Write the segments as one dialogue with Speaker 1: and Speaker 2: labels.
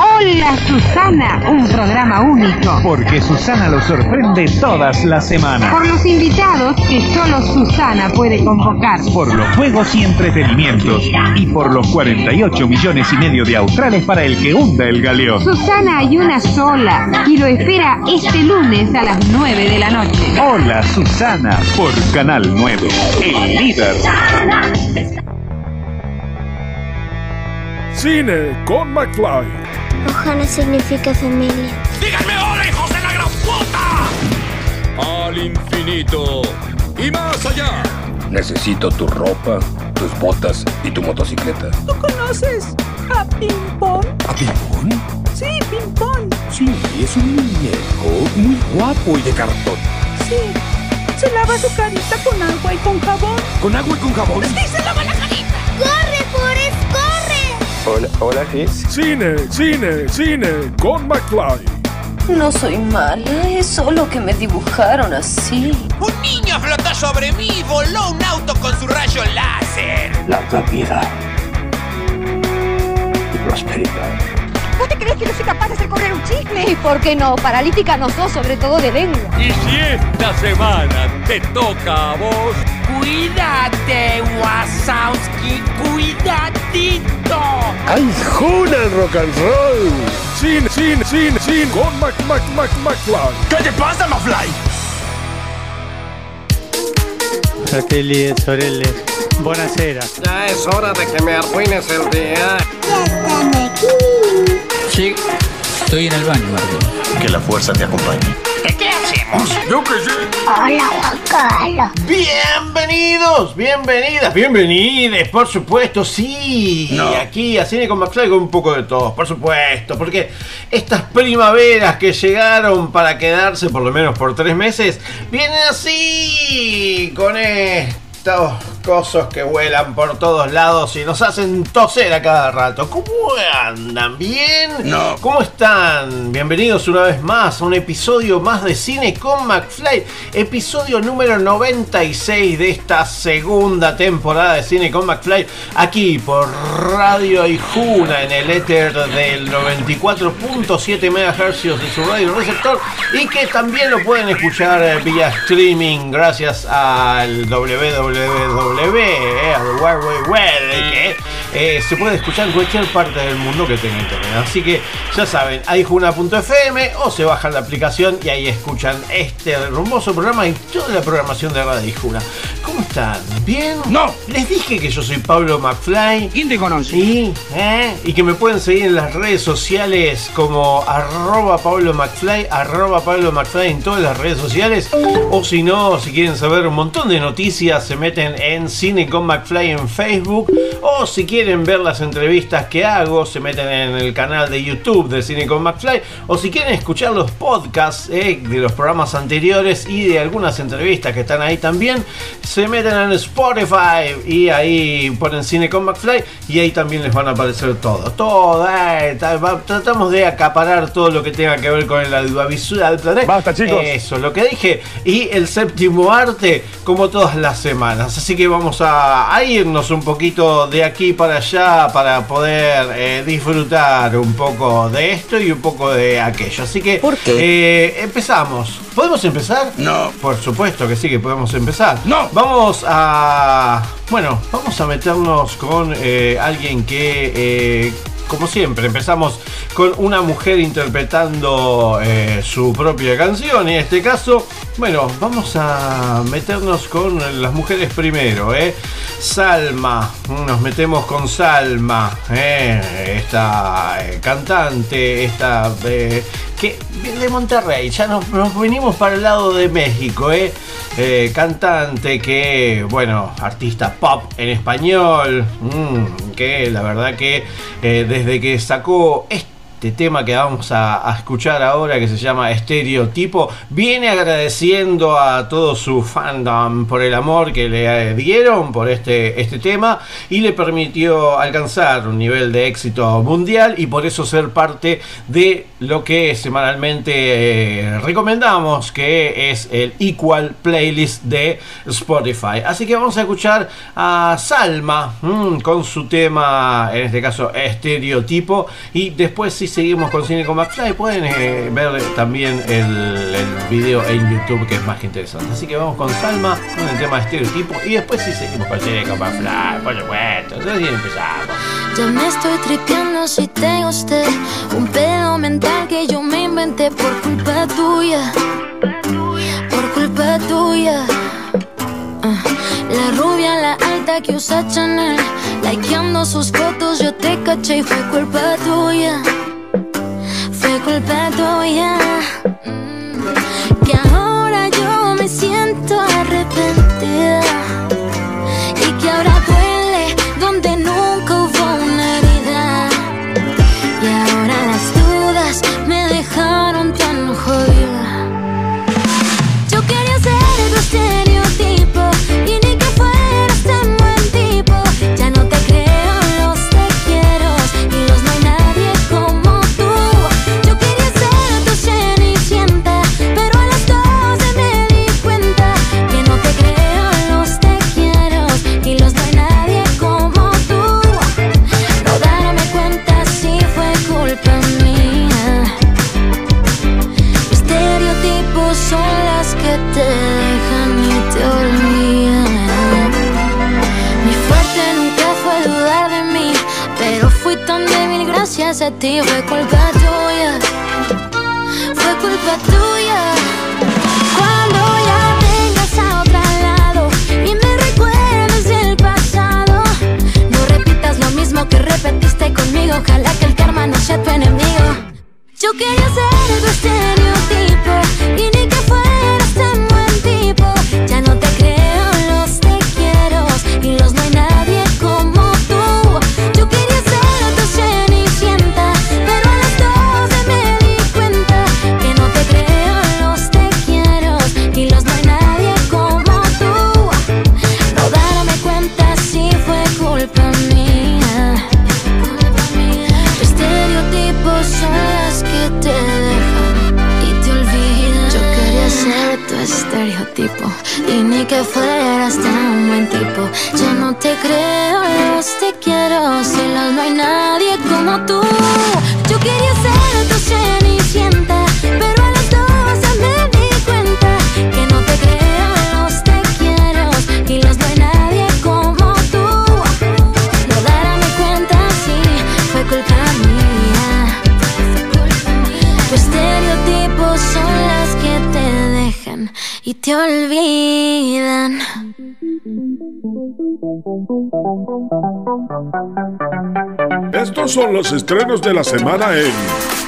Speaker 1: Hola Susana, un programa único.
Speaker 2: Porque Susana lo sorprende todas las semanas.
Speaker 1: Por los invitados que solo Susana puede convocar.
Speaker 2: Por los juegos y entretenimientos. Y por los 48 millones y medio de australes para el que hunda el galeón.
Speaker 1: Susana hay una sola y lo espera este lunes a las 9 de la noche.
Speaker 2: Hola Susana por Canal 9, el líder.
Speaker 3: Cine con McFly.
Speaker 4: Ohana significa familia.
Speaker 5: ¡Díganme hola, hijos de la gran puta!
Speaker 6: Al infinito y más allá.
Speaker 7: Necesito tu ropa, tus botas y tu motocicleta.
Speaker 8: ¿Tú conoces a Pimpón?
Speaker 7: ¿A Pimpón?
Speaker 8: Sí, Pimpón.
Speaker 7: Sí, es un muñeco muy guapo y de cartón.
Speaker 8: Sí. Se lava su carita con agua y con jabón.
Speaker 7: ¿Con agua y con jabón?
Speaker 8: Sí, se lava la carita.
Speaker 4: ¡Corre, Forrest, corre!
Speaker 9: Hola, hola, sí.
Speaker 3: Cine, cine, cine con McFly.
Speaker 10: No soy mala, es solo que me dibujaron así.
Speaker 5: Un niño flotó sobre mí y voló un auto con su rayo láser.
Speaker 7: Larga vida y prosperidad.
Speaker 8: ¿Vos te crees que no soy capaz de hacer correr un chisme?
Speaker 10: ¿Y por qué no? Paralítica no sos, sobre todo de lengua.
Speaker 6: Y si esta semana te toca a vos,
Speaker 5: Cuídate, Wasowski, cuidadito.
Speaker 3: ¡Ay, Juna el rock and roll! Cine, cine, cine, cine con Mac, Mac, Mac, McFly.
Speaker 5: ¿Qué te pasa, McFly?
Speaker 11: Fratelli sorelle, buonasera.
Speaker 9: Ya es hora de que me arruines el día.
Speaker 4: Ya están aquí.
Speaker 12: Sí, estoy en el baño, Martín.
Speaker 7: Que la fuerza te acompañe.
Speaker 5: ¿Qué hacemos?
Speaker 6: yo que sé.
Speaker 4: Hola, Juan Carlos.
Speaker 13: Bienvenidos, bienvenidas, bienvenides, por supuesto, sí.
Speaker 7: No.
Speaker 13: Aquí a Cine con McFly con un poco de todos, por supuesto, porque estas primaveras que llegaron para quedarse por lo menos por tres meses, vienen así, con estos cosos que vuelan por todos lados y nos hacen toser a cada rato. ¿Cómo andan? ¿Bien?
Speaker 7: No.
Speaker 13: ¿Cómo están? Bienvenidos una vez más a un episodio más de Cine con McFly, episodio número 96 de esta segunda temporada de Cine con McFly, aquí por Radio Ijuna en el éter del 94.7 MHz de su radio receptor y que también lo pueden escuchar eh, vía streaming gracias al www, eh, que eh, se puede escuchar en cualquier parte del mundo que tenga internet. Así que ya saben, aijuna.fm o se bajan la aplicación y ahí escuchan este hermoso programa y toda la programación de Radio Ijuna. ¿Cómo están? ¿Bien?
Speaker 12: No.
Speaker 13: Les dije que yo soy Pablo McFly.
Speaker 12: ¿Quién te conoce?
Speaker 13: Sí, ¿eh? y que me pueden seguir en las redes sociales como arroba Pablo McFly, arroba Pablo McFly en todas las redes sociales. O si no, si quieren saber un montón de noticias, se meten en Cine con McFly en Facebook. O si quieren ver las entrevistas que hago, se meten en el canal de YouTube de Cine con McFly. O si quieren escuchar los podcasts eh, de los programas anteriores y de algunas entrevistas que están ahí también, se meten en Spotify y ahí ponen Cine con McFly y ahí también les van a aparecer todo. Todo, eh, tratamos de acaparar todo lo que tenga que ver con el audiovisual.
Speaker 3: Basta, chicos.
Speaker 13: Eso, lo que dije. Y el séptimo arte, como todas las semanas. Así que vamos a, a irnos un poquito de aquí para allá para poder eh, disfrutar un poco de esto y un poco de aquello. Así que
Speaker 7: ¿Por qué?
Speaker 13: eh, empezamos. ¿Podemos empezar?
Speaker 7: No.
Speaker 13: Por supuesto que sí que podemos empezar.
Speaker 7: No.
Speaker 13: Vamos a. Bueno, vamos a meternos con eh, alguien que. eh, como siempre, empezamos con una mujer interpretando eh, su propia canción. Y en este caso, bueno, vamos a meternos con las mujeres primero. ¿eh? Salma, nos metemos con Salma, ¿eh? esta eh, cantante, esta eh, que de Monterrey, ya nos, nos venimos para el lado de México, ¿eh? Eh, cantante que, bueno, artista pop en español, mm, que la verdad que desde que sacó tema que vamos a, escuchar ahora, que se llama Estereotipo, viene agradeciendo a todo su fandom por el amor que le eh, dieron por este, este tema y le permitió alcanzar un nivel de éxito mundial y por eso ser parte de lo que semanalmente eh, recomendamos, que es el Equal Playlist de Spotify. Así que vamos a escuchar a Salma mm, con su tema, en este caso, Estereotipo, y después sí seguimos con Cine con McFly, pueden eh, ver también el, el video en YouTube que es más que interesante. Así que vamos con Salma, con el tema de estereotipo y después sí seguimos con Cine con McFly, por supuesto. Entonces empezamos.
Speaker 14: Ya me estoy tripeando si te gusté. Un pedo mental que yo me inventé por culpa tuya. Por culpa tuya. Ah, La rubia, la alta que usa Chanel. Likeando sus fotos yo te caché y fue culpa tuya culpa tuya. Mm, Que ahora yo me siento arrepentida gracias a ti. Fue culpa tuya, fue culpa tuya. Cuando ya vengas a otro lado y me recuerdes del pasado, no repitas lo mismo que repetiste conmigo. Ojalá que el karma no sea tu enemigo. Yo quería ser tu estereotipo creo, te quiero. Si los no hay nadie como tú. Yo quería ser tu cenicienta, pero a las doce me di cuenta que no te creo, los te quiero. Y los no hay nadie como tú. No darme cuenta si fue culpa mía. Tus estereotipos son las que te dejan y te olvidan.
Speaker 3: Estos son los estrenos de la semana en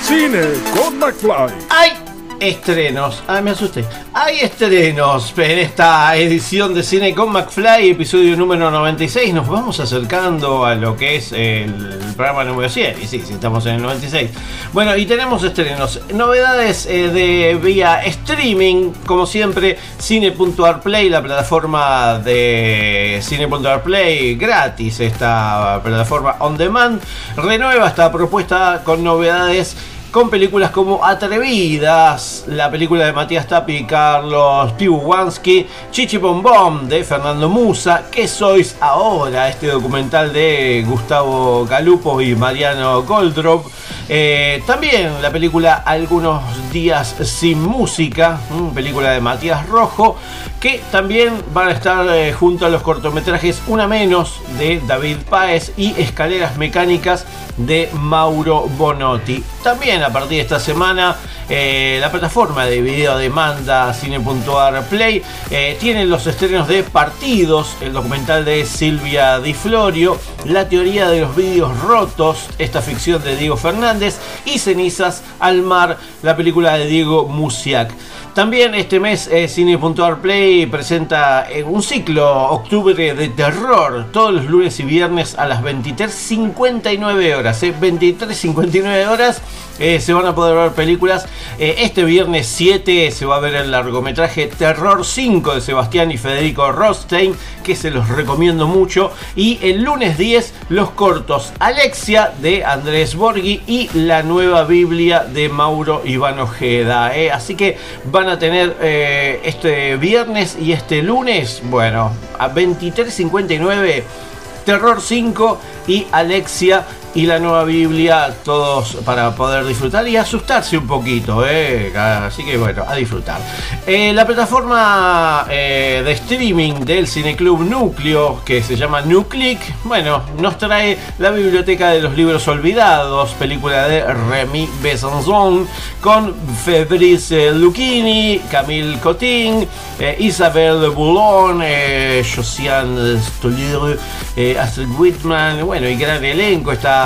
Speaker 3: Cine con McFly.
Speaker 13: ¡Ay! Estrenos. Ay, me asusté. Hay estrenos en esta edición de Cine con McFly, episodio número 96. Nos vamos acercando a lo que es el programa número 100. Y sí, sí, estamos en el 96. Bueno, y tenemos estrenos. Novedades eh, de vía streaming, como siempre, Cine.arplay, la plataforma de Cine.arplay gratis, esta plataforma on demand, renueva esta propuesta con novedades con películas como Atrevidas, la película de Matías Tapi Carlos Pibuwansky, Chichi Bombom de Fernando Musa, ¿Qué sois ahora? Este documental de Gustavo Galupo y Mariano Goldrop. Eh, también la película Algunos días sin música, mm, película de Matías Rojo, que también van a estar eh, junto a los cortometrajes Una Menos de David Páez y Escaleras Mecánicas de Mauro Bonotti. También a partir de esta semana eh, la plataforma de video demanda Cine.ar Play eh, tiene los estrenos de Partidos, el documental de Silvia Di Florio, La teoría de los vídeos rotos, esta ficción de Diego Fernández y Cenizas al mar, la película de Diego Musiak. También este mes Cine.ar Play presenta eh, un ciclo octubre de terror todos los lunes y viernes a las 23.59 horas. Eh, 23.59 horas eh, se van a poder ver películas. Eh, este viernes 7 se va a ver el largometraje Terror 5 de Sebastián y Federico Rostein, que se los recomiendo mucho. Y el lunes 10 los cortos Alexia de Andrés Borghi y la nueva Biblia de Mauro Iván Ojeda. eh. Así que van a tener este viernes y este lunes, bueno, a 23.59. Terror 5 y Alexia y la nueva Biblia, todos para poder disfrutar y asustarse un poquito, ¿eh? así que bueno, a disfrutar. Eh, la plataforma eh, de streaming del Cineclub Núcleo, que se llama Nuclick, bueno, nos trae la biblioteca de los libros olvidados, película de Remy Besançon, con Fabrice Lucchini, Camille Cotin, Isabelle Boulon, Josiane Stolier, Astrid Whitman, bueno, y gran elenco está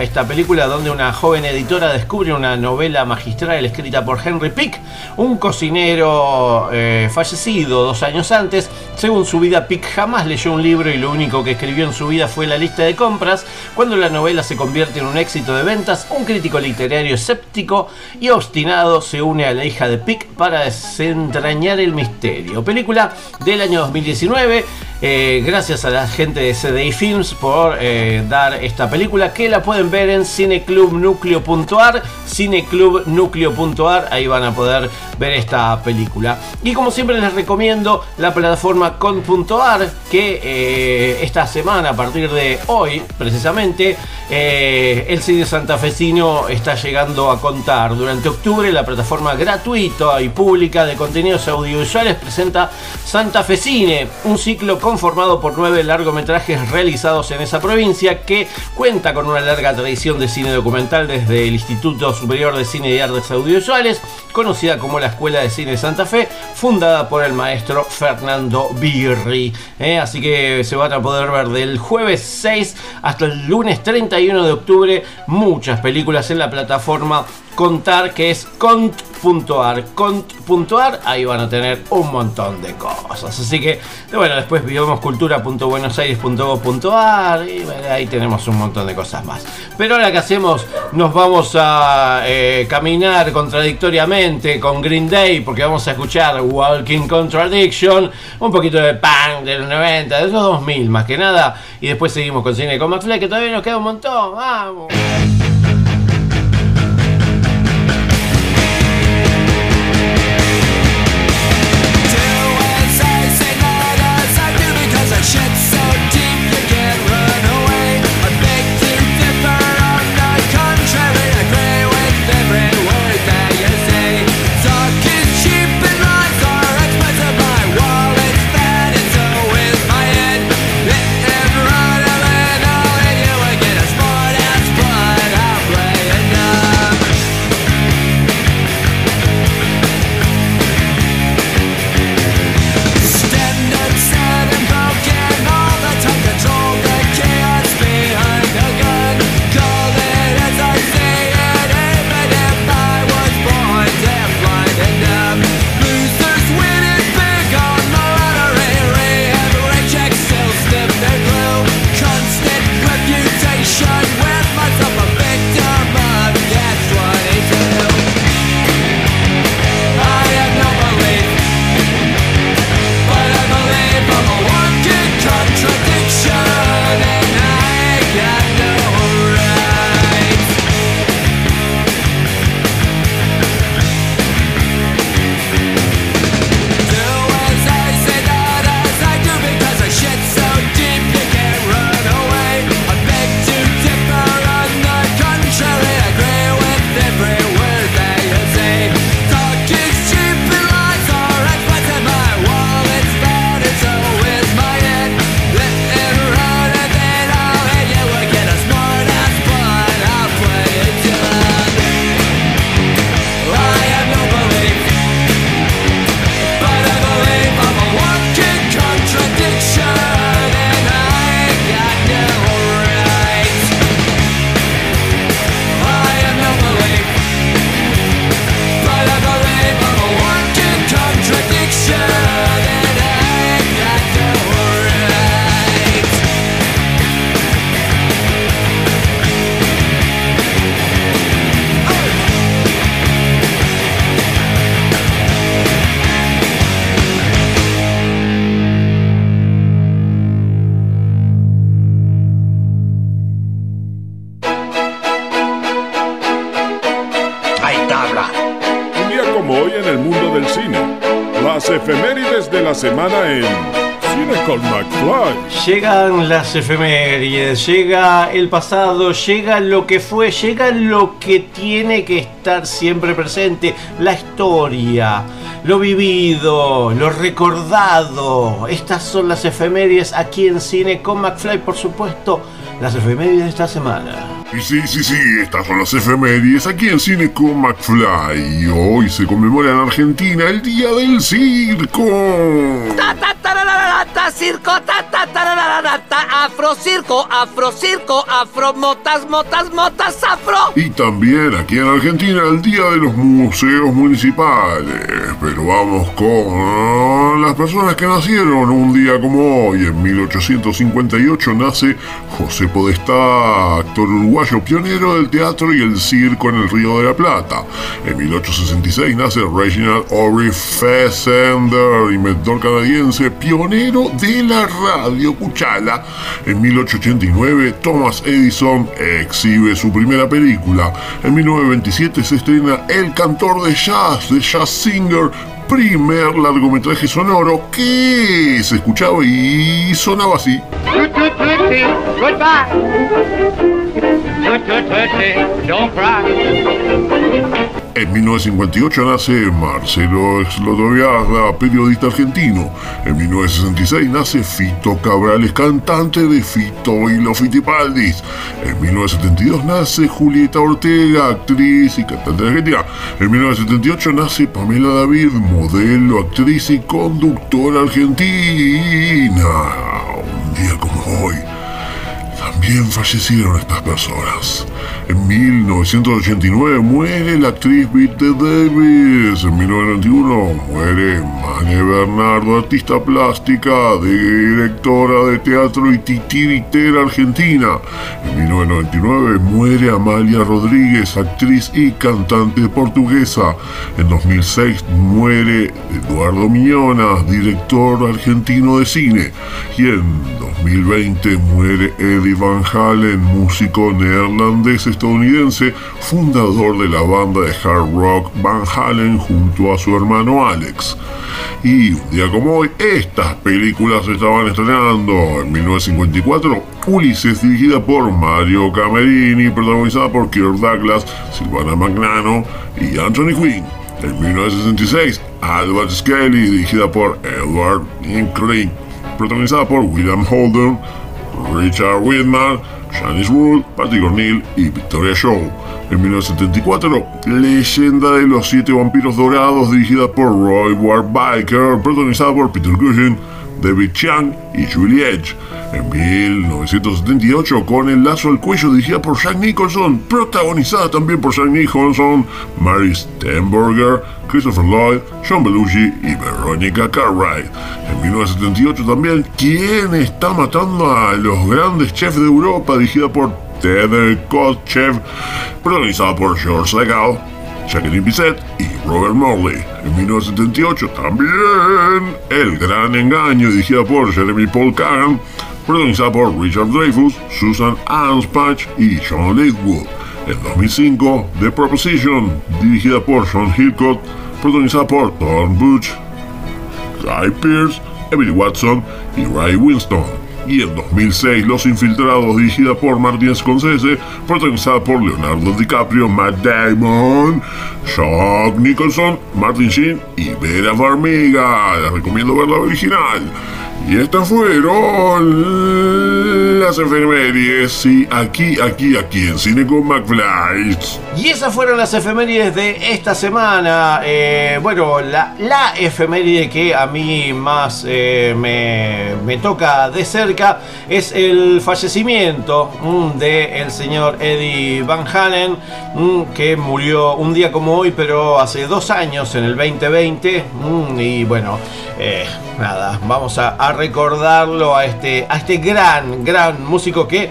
Speaker 13: esta, película donde una joven editora descubre una novela magistral escrita por Henry Pick, un cocinero eh, fallecido dos años antes. Según su vida, Pick jamás leyó un libro y lo único que escribió en su vida fue la lista de compras. Cuando la novela se convierte en un éxito de ventas, un crítico literario escéptico y obstinado se une a la hija de Pick para desentrañar el misterio. Película del año 2019. Eh, gracias a la gente de CDI Films por eh, dar esta película que la pueden ver en cineclubnucleo.ar cineclubnucleo.ar ahí van a poder ver esta película. Y como siempre les recomiendo la plataforma con.ar que eh, esta semana a partir de hoy precisamente el cine santafesino está llegando a contar. Durante octubre la plataforma gratuita y pública de contenidos audiovisuales presenta Santa Fe Cine un ciclo conformado por nueve largometrajes realizados en esa provincia que cuenta con una larga tradición de cine documental desde el Instituto Superior de Cine y Artes Audiovisuales, conocida como la Escuela de Cine Santa Fe, fundada por el maestro Fernando Birri. ¿eh? Así que se van a poder ver del jueves 6 hasta el lunes 31 de octubre muchas películas en la plataforma contar que es cont.ar. Cont.ar, ahí van a tener un montón de cosas. Así que, bueno, después vivamoscultura.buenosaires.gov.ar y ahí tenemos un montón de cosas más. Pero ahora que hacemos, nos vamos a eh, caminar contradictoriamente con Green Day porque vamos a escuchar Walking Contradiction, un poquito de punk de los 90, de los 2000 más que nada. Y después seguimos con Cine con McFly, que todavía nos queda un montón. Vamos. Llegan las efemérides, llega el pasado, llega lo que fue, llega lo que tiene que estar siempre presente, la historia, lo vivido, lo recordado. Estas son las efemérides aquí en Cine con McFly, por supuesto, las efemérides de esta semana.
Speaker 15: Y sí, sí, sí, estas son las efemérides aquí en Cine con McFly. Y hoy se conmemora en Argentina el Día del Circo.
Speaker 5: Ta ta ta circo, ta ta ta afro circo, afro circo, afro motas, motas, motas, afro.
Speaker 15: Y también aquí en Argentina el Día de los Museos Municipales. Pero vamos con las personas que nacieron un día como hoy. En 1858 nace José Podestá, actor uruguayo pionero del teatro y el circo en el Río de la Plata. En 1866 nace Reginald Ory Fessender, inventor canadiense, pionero de la radio Cuchala. En 1889 Thomas Edison exhibe su primera película. En 1927 se estrena El cantor de jazz, de Jazz Singer, primer largometraje sonoro que se escuchaba y sonaba así. En 1958 nace Marcelo Slodoviaga, periodista argentino. En 1966 nace Fito Cabrales, cantante de Fito y los Fitipaldis. En 1972 nace Julieta Ortega, actriz y cantante de argentina. En 1978 nace Pamela David, modelo, actriz y conductora argentina. Un día como hoy también fallecieron estas personas. En 1989 muere la actriz Bette Davis. En 1991 muere Mane Bernardo, artista plástica, directora de teatro y titiritera argentina. En 1999 muere Amalia Rodríguez, actriz y cantante portuguesa. En 2006 muere Eduardo Miñona, director argentino de cine. Y en 2020 muere Eddie Van Halen, músico neerlandés estadounidense, fundador de la banda de hard rock Van Halen junto a su hermano Alex. Y un día como hoy, estas películas se estaban estrenando. En 1954, Ulises, dirigida por Mario Camerini, protagonizada por Kirk Douglas, Silvana Magnano y Anthony Quinn. En 1966, Albert Skelly, dirigida por Edward Hinckley, protagonizada por William Holden, Richard Whitman, Janice Wood, Patrick O'Neill y Victoria Shaw. En 1974, Leyenda de los Siete Vampiros Dorados, dirigida por Roy Ward Biker, protagonizada por Peter Cushing, David Chiang y Julie Edge. En 1978, con El Lazo al Cuello, dirigida por Jack Nicholson, protagonizada también por Jack Nicholson, Mary Stenberger, Christopher Lloyd, John Belushi y Veronica Cartwright. En 1978 también, ¿Quién está matando a los grandes chefs de Europa? dirigida por Ted Kotchev, protagonizada por George Segal, Jacqueline Bisset y Robert Morley. En 1978 también El Gran Engaño, dirigida por Jeremy Paul Kagan, protagonizada por Richard Dreyfuss, Susan Anspach y Sean Lakewood. En 2005 The Proposition, dirigida por Sean Hillcott, protagonizada por Thorne Butch, Guy Pearce, Emily Watson y Ray Winston y en 2006 Los Infiltrados, dirigida por Martin Scorsese, protagonizada por Leonardo DiCaprio, Matt Damon, Jack Nicholson, Martin Sheen y Vera Farmiga. Les recomiendo ver la original. Y estas fueron las efemérides, sí, aquí, aquí, aquí en Cine con McFly.
Speaker 13: Y esas fueron las efemérides de esta semana. Eh, bueno, la, la, que a mí más eh, me, me, toca de cerca es el fallecimiento mm, del señor Eddie Van Halen, mm, que murió un día como hoy, pero hace dos años, en el 2020. Mm, y bueno, eh, nada, vamos a recordarlo a este, a este gran, gran músico que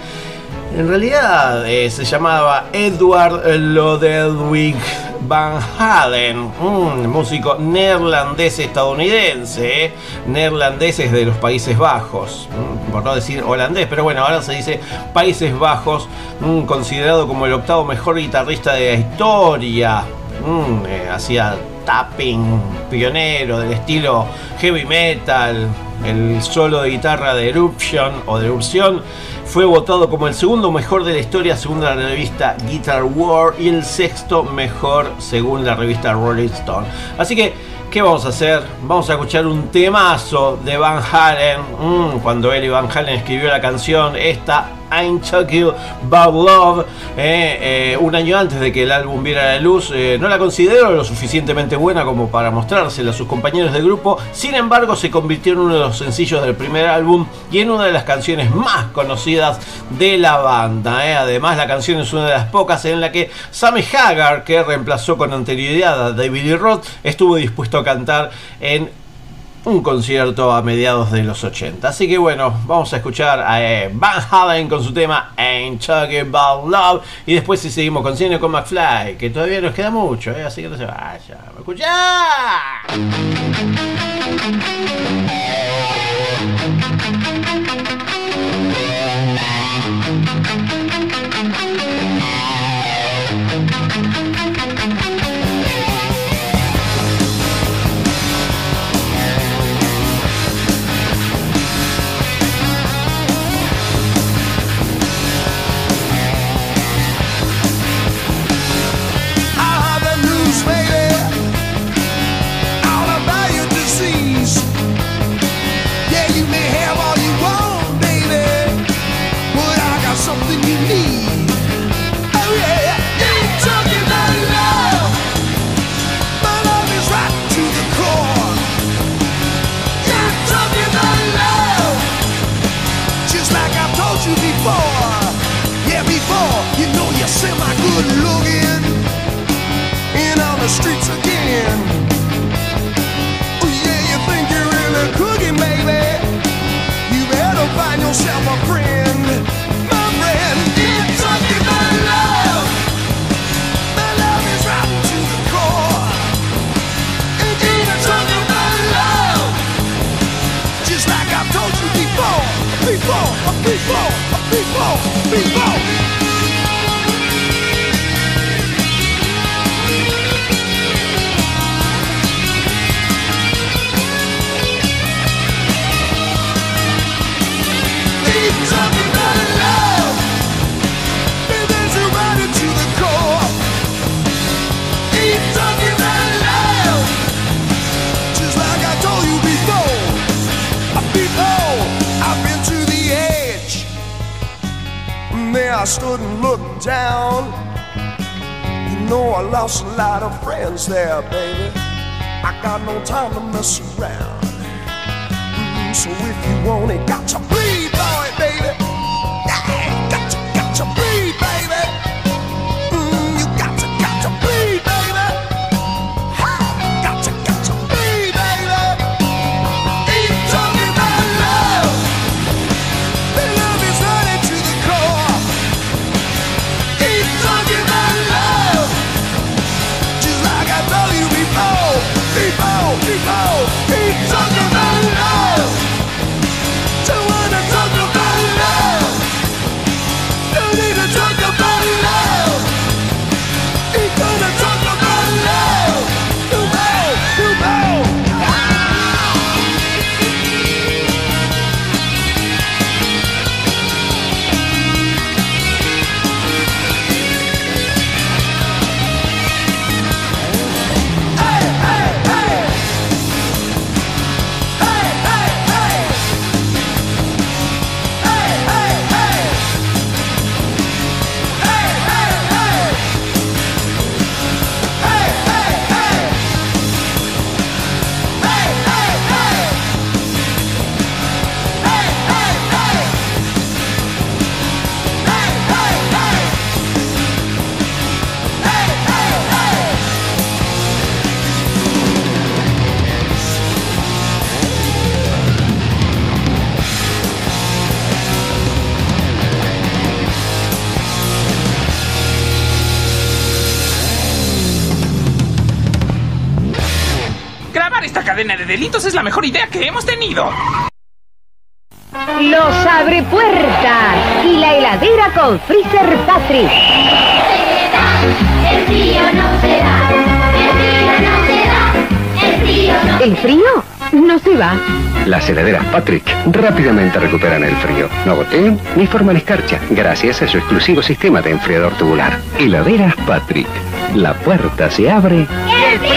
Speaker 13: en realidad eh, se llamaba Edward Lodewijk Van Halen, un músico neerlandés estadounidense, eh, neerlandeses de los Países Bajos, mm, por no decir holandés, pero bueno, ahora se dice Países Bajos, mm, considerado como el octavo mejor guitarrista de la historia, mm, eh, hacía tapping pionero del estilo heavy metal, el solo de guitarra de Eruption o de Erupción, fue votado como el segundo mejor de la historia según la revista Guitar War y el sexto mejor según la revista Rolling Stone. Así que, ¿qué vamos a hacer? Vamos a escuchar un temazo de Van Halen. Mm, cuando él y Van Halen escribió la canción, esta I'm Talking About Love, eh, eh, un año antes de que el álbum viera la luz. Eh, no la considero lo suficientemente buena como para mostrársela a sus compañeros de grupo. Sin embargo, se convirtió en uno de los sencillos del primer álbum y en una de las canciones más conocidas de la banda. Además, la canción es una de las pocas en la que Sammy Hagar, que reemplazó con anterioridad a David Roth, estuvo dispuesto a cantar en un concierto a mediados de los 80. Así que bueno, vamos a escuchar a eh, Van Halen con su tema Ain't Talking About Love. Y después si seguimos con Cine con McFly, que todavía nos queda mucho, eh, así que no se vaya. ¡Escucha!
Speaker 16: people, people. Stood and looked down. You know I lost a lot of friends there, baby. I got no time to mess around. Mm, so if you want it, got to bleed,
Speaker 17: delitos es la mejor idea que hemos tenido.
Speaker 1: Los abre puertas y la heladera con Freezer Patrick.
Speaker 4: El frío no se da, el frío no se da, el frío no
Speaker 1: ¿El frío? no se va.
Speaker 18: Las heladeras Patrick rápidamente recuperan el frío. No gotean ni forman escarcha, gracias a su exclusivo sistema de enfriador tubular. Heladeras Patrick. La puerta se abre.
Speaker 4: ¡Y el frío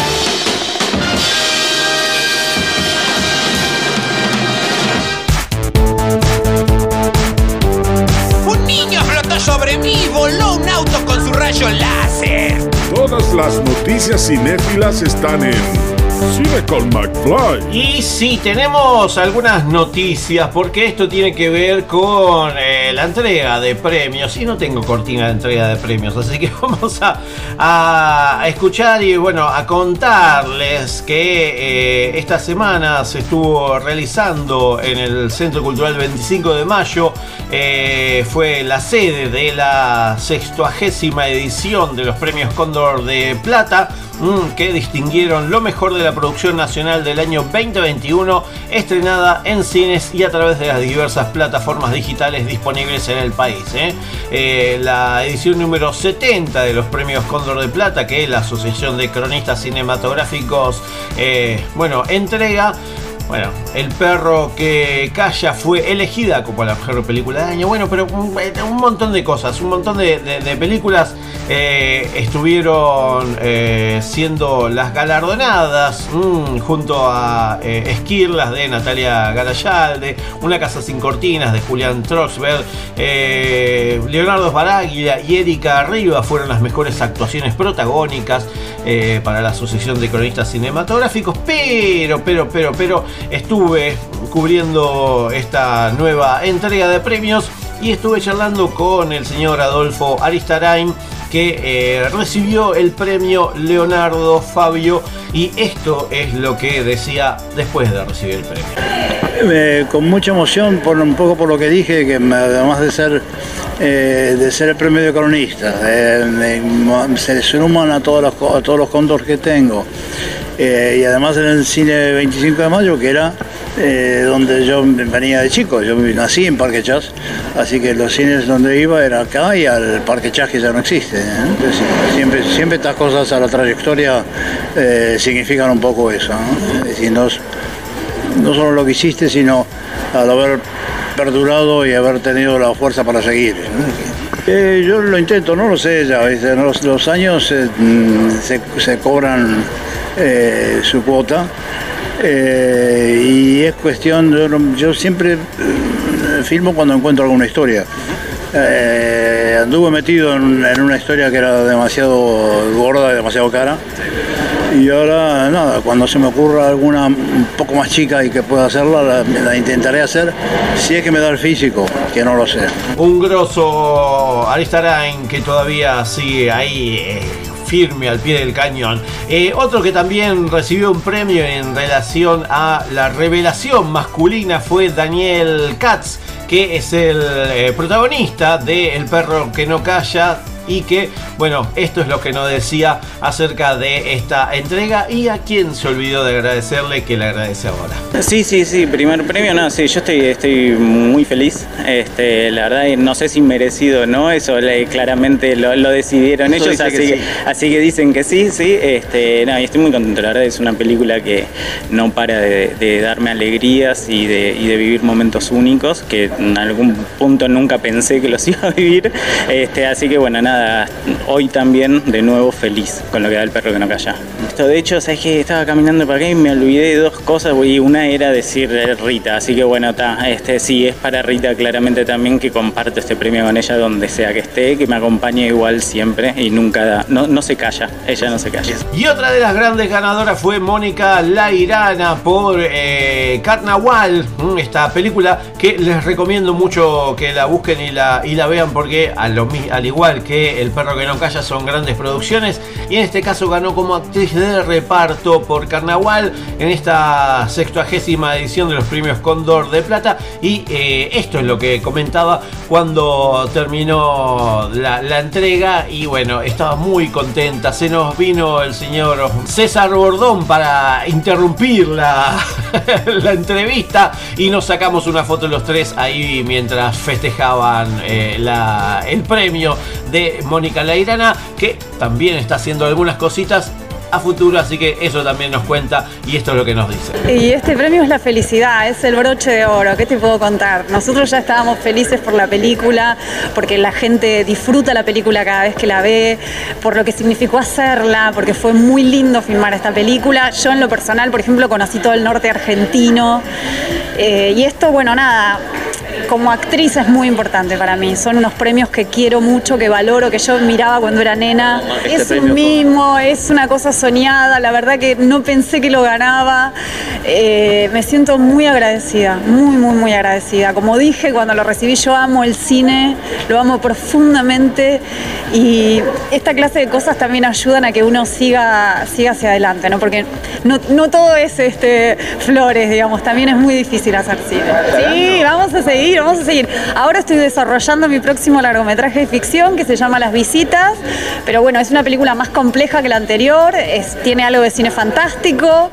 Speaker 3: Todas las noticias cinéfilas están en Cine con McFly.
Speaker 13: Y sí, tenemos algunas noticias porque esto tiene que ver con eh, la entrega de premios. Y no tengo cortina de entrega de premios, así que vamos a, escuchar y bueno, a contarles que eh, esta semana se estuvo realizando en el Centro Cultural 25 de Mayo. eh, fue la sede de la 60 edición de los premios Cóndor de Plata mm, que distinguieron lo mejor de la producción nacional del año 2021 estrenada en cines y a través de las diversas plataformas digitales disponibles en el país. ¿eh? Eh, la edición número 70 de los premios Cóndor de Plata que la Asociación de Cronistas Cinematográficos eh, bueno, entrega bueno, El perro que calla fue elegida como la mejor película del año. Bueno, pero un, un montón de cosas, un montón de, películas eh, estuvieron eh, siendo las galardonadas mm, junto a eh, Esquirlas de Natalia Garayalde, Una casa sin cortinas de Julián Troxberg, eh, Leonardo Sbaraglia y Erika Arriba fueron las mejores actuaciones protagónicas eh, para la Asociación de Cronistas Cinematográficos, pero, pero, pero, pero estuve cubriendo esta nueva entrega de premios y estuve charlando con el señor Adolfo Aristarain que eh, recibió el premio Leonardo Fabio y esto es lo que decía después de recibir el premio.
Speaker 11: Con mucha emoción, un poco por lo que dije, que además de ser eh, de ser el premio de cronista, eh, se suman a todos los, a todos los que tengo. Eh, y además en el cine 25 de mayo, que era eh, donde yo venía de chico, yo nací en Parque Chas, así que los cines donde iba era acá y al Parque Chas que ya no existe. ¿eh? Siempre, estas cosas a la trayectoria significan un poco eso. ¿no? Es decir, no solo lo que hiciste, sino al haber perdurado y haber tenido la fuerza para seguir. Eh, yo lo intento, no lo sé ya, ¿viste? los, años eh, mm, se, se cobran eh, su cuota y es cuestión, yo, siempre filmo cuando encuentro alguna historia. Anduve metido en, en una historia que era demasiado gorda y demasiado cara. Y ahora, nada, cuando se me ocurra alguna un poco más chica y que pueda hacerla, la, intentaré hacer si es que me da el físico, que no lo sé.
Speaker 13: Un grosso Aristarain que todavía sigue ahí eh, firme al pie del cañón. Eh, otro que también recibió un premio en relación a la revelación masculina fue Daniel Katz, que es el eh, protagonista de El perro que no calla. Y que, bueno, esto es lo que nos decía acerca de esta entrega y a quien se olvidó de agradecerle que le agradece ahora.
Speaker 19: Sí, sí, sí, primer premio, no, sí, yo estoy, estoy muy feliz. Este, la verdad, no sé si merecido o no, eso le- claramente lo, lo decidieron
Speaker 11: Eso
Speaker 19: ellos, así
Speaker 11: que
Speaker 19: que,
Speaker 11: sí.
Speaker 19: así que dicen que sí, sí. Este, no, y estoy muy contento, la verdad, es una película que no para de, de darme alegrías y de, y de vivir momentos únicos que en algún punto nunca pensé que los iba a vivir. Este, así que bueno, nada, nada, hoy también de nuevo feliz con lo que da el perro que no calla. De hecho, sabes que estaba caminando por acá y me olvidé de dos cosas y una era decir Rita, así que bueno, está, este sí es para Rita claramente también que comparto este premio con ella donde sea que esté, que me acompañe igual siempre y nunca no, no se calla, ella no se calla.
Speaker 13: Y otra de las grandes ganadoras fue Mónica Lairana por eh, mm, esta película que les recomiendo mucho que la busquen y la, y la vean porque al, al igual que El perro que no calla son grandes producciones y en este caso ganó como actriz de reparto por Carnaval en esta sextuagésima edición de los premios Cóndor de Plata. Y eh, esto es lo que comentaba cuando terminó la, entrega. Y bueno, estaba muy contenta, se nos vino el señor César Bordón para interrumpir la, la entrevista. Y nos sacamos una foto los tres ahí mientras festejaban eh, la, el premio de Mónica Lairana, que también está haciendo algunas cositas a futuro, así que eso también nos cuenta y esto es lo que nos dice.
Speaker 20: Y este premio es la felicidad, es el broche de oro, ¿qué te puedo contar? Nosotros ya estábamos felices por la película, porque la gente disfruta la película cada vez que la ve, por lo que significó hacerla, porque fue muy lindo filmar esta película. Yo en lo personal, por ejemplo, conocí todo el norte argentino eh, y esto, bueno, nada, como actriz es muy importante para mí. Son unos premios que quiero mucho, que valoro, que yo miraba cuando era nena. Este es un mimo, es una cosa soñada. La verdad que no pensé que lo ganaba. Eh, me siento muy agradecida, muy, muy, muy agradecida. Como dije, cuando lo recibí yo amo el cine, lo amo profundamente y esta clase de cosas también ayudan a que uno siga, siga hacia adelante, ¿no? Porque no, no todo es este, flores, digamos, también es muy difícil hacer cine. Sí, vamos a seguir, vamos a seguir. Ahora estoy desarrollando mi próximo largometraje de ficción que se llama Las Visitas, pero bueno, es una película más compleja que la anterior, tiene algo de cine fantástico,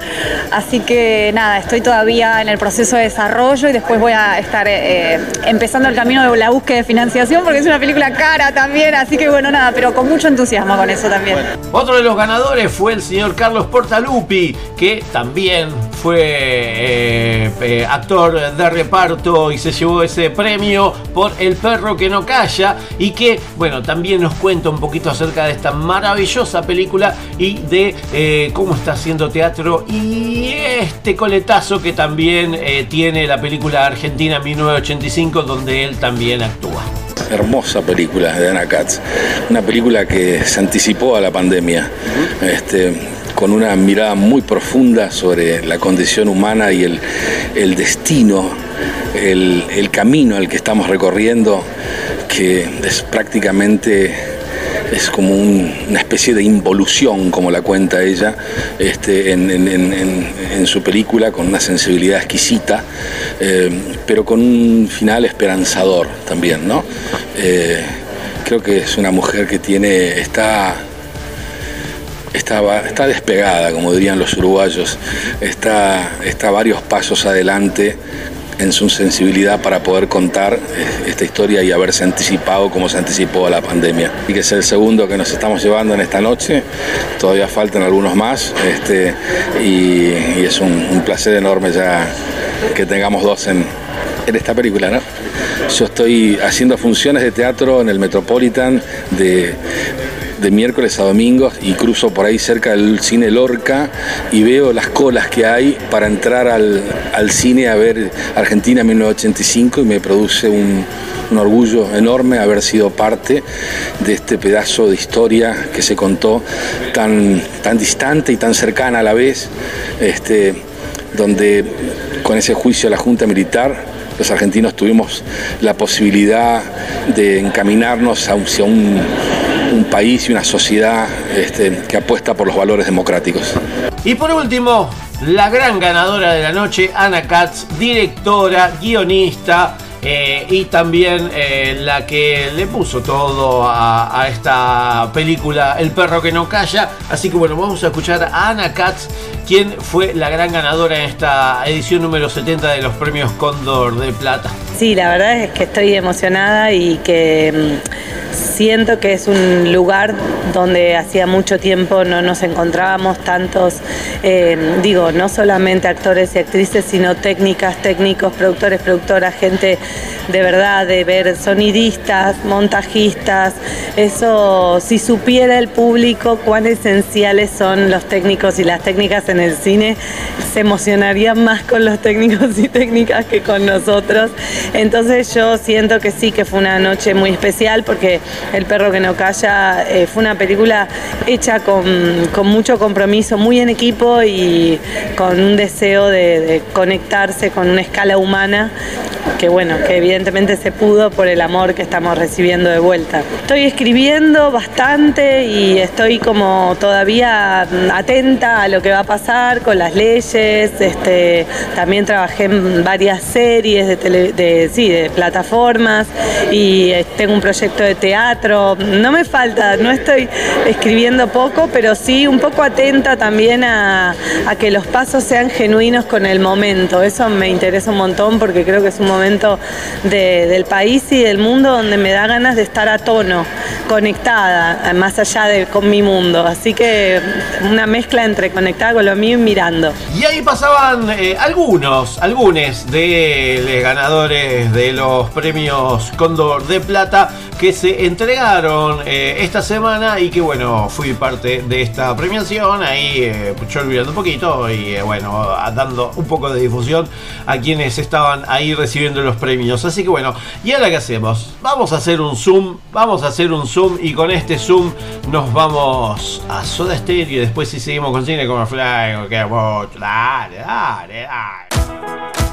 Speaker 20: así que nada, estoy todavía en el proceso de desarrollo y después voy a estar eh, empezando el camino de la búsqueda de financiación porque es una película cara también, así que bueno, nada, pero con mucho entusiasmo con eso también.
Speaker 13: Otro de los ganadores fue el señor Carlos Portalupi, que también fue eh, eh, actor de reparto y se llevó ese premio por El perro que no calla y que, bueno, también nos cuenta un poquito acerca de esta maravillosa película y de eh, cómo está haciendo teatro y este coletazo que también tiene la película Argentina 1985 donde él también actúa
Speaker 7: hermosa película de Ana Katz. Una película que se anticipó a la pandemia. Este, con una mirada muy profunda sobre la condición humana y el, destino, el, camino al que estamos recorriendo, que es prácticamente es como una especie de involución, como la cuenta ella, este, en, su película, con una sensibilidad exquisita, eh, pero con un final esperanzador también, ¿no? Eh, creo que es una mujer que tiene, está está, está despegada, como dirían los uruguayos, está, está varios pasos adelante en su sensibilidad para poder contar eh, esta historia y haberse anticipado como se anticipó a la pandemia. Y que es el segundo que nos estamos llevando en esta noche, todavía faltan algunos más este, y, es un, placer enorme ya que tengamos dos en, en esta película. ¿no? Yo estoy haciendo funciones de teatro en el Metropolitan de de miércoles a domingos y cruzo por ahí cerca del cine Lorca y veo las colas que hay para entrar al, cine a ver Argentina 1985 y me produce un, orgullo enorme haber sido parte de este pedazo de historia que se contó tan, tan distante y tan cercana a la vez, este, donde con ese juicio a la Junta Militar los argentinos tuvimos la posibilidad de encaminarnos hacia un un país y una sociedad este, que apuesta por los valores democráticos.
Speaker 13: Y por último, la gran ganadora de la noche, Ana Katz, directora, guionista. Eh, y también eh, la que le puso todo a, a, esta película El perro que no calla. Así que bueno, vamos a escuchar a Ana Katz, quien fue la gran ganadora en esta edición número 70 de los premios Cóndor de Plata.
Speaker 21: Sí, la verdad es que estoy emocionada y que mm, siento que es un lugar donde hacía mucho tiempo no nos encontrábamos tantos, eh, digo, no solamente actores y actrices, sino técnicas, técnicos, productores, productoras, gente de verdad, de ver sonidistas, montajistas. Eso, si supiera el público cuán esenciales son los técnicos y las técnicas en el cine, se emocionaría más con los técnicos y técnicas que con nosotros. Entonces yo siento que sí, que fue una noche muy especial porque El perro que no calla eh, fue una película hecha con, con, mucho compromiso, muy en equipo y con un deseo de, de conectarse con una escala humana que bueno, que evidentemente se pudo por el amor que estamos recibiendo de vuelta. Estoy escribiendo bastante y estoy como todavía atenta a lo que va a pasar con las leyes, este, también trabajé en varias series de, tele, de plataformas y eh, tengo un proyecto de teatro. No me falta, no estoy escribiendo poco, pero sí un poco atenta también a, a que los pasos sean genuinos con el momento. Eso me interesa un montón porque creo que es un momento de, del país y del mundo donde me da ganas de estar a tono, conectada, más allá de con mi mundo. Así que una mezcla entre conectada con lo mío y mirando.
Speaker 22: Y ahí pasaban eh, algunos, algunos de los ganadores de los premios Cóndor de Plata que se entregaron eh, esta semana y que bueno, fui parte de esta premiación, ahí eh, yo olvidando un poquito y eh, bueno, dando un poco de difusión a quienes estaban ahí recibiendo los premios. Así que bueno, ¿y ahora qué hacemos? Vamos a hacer un zoom, vamos a hacer un zoom y con este zoom nos vamos a Soda Stereo y después si seguimos con cine como Fly, que mucho, dale, dale, dale.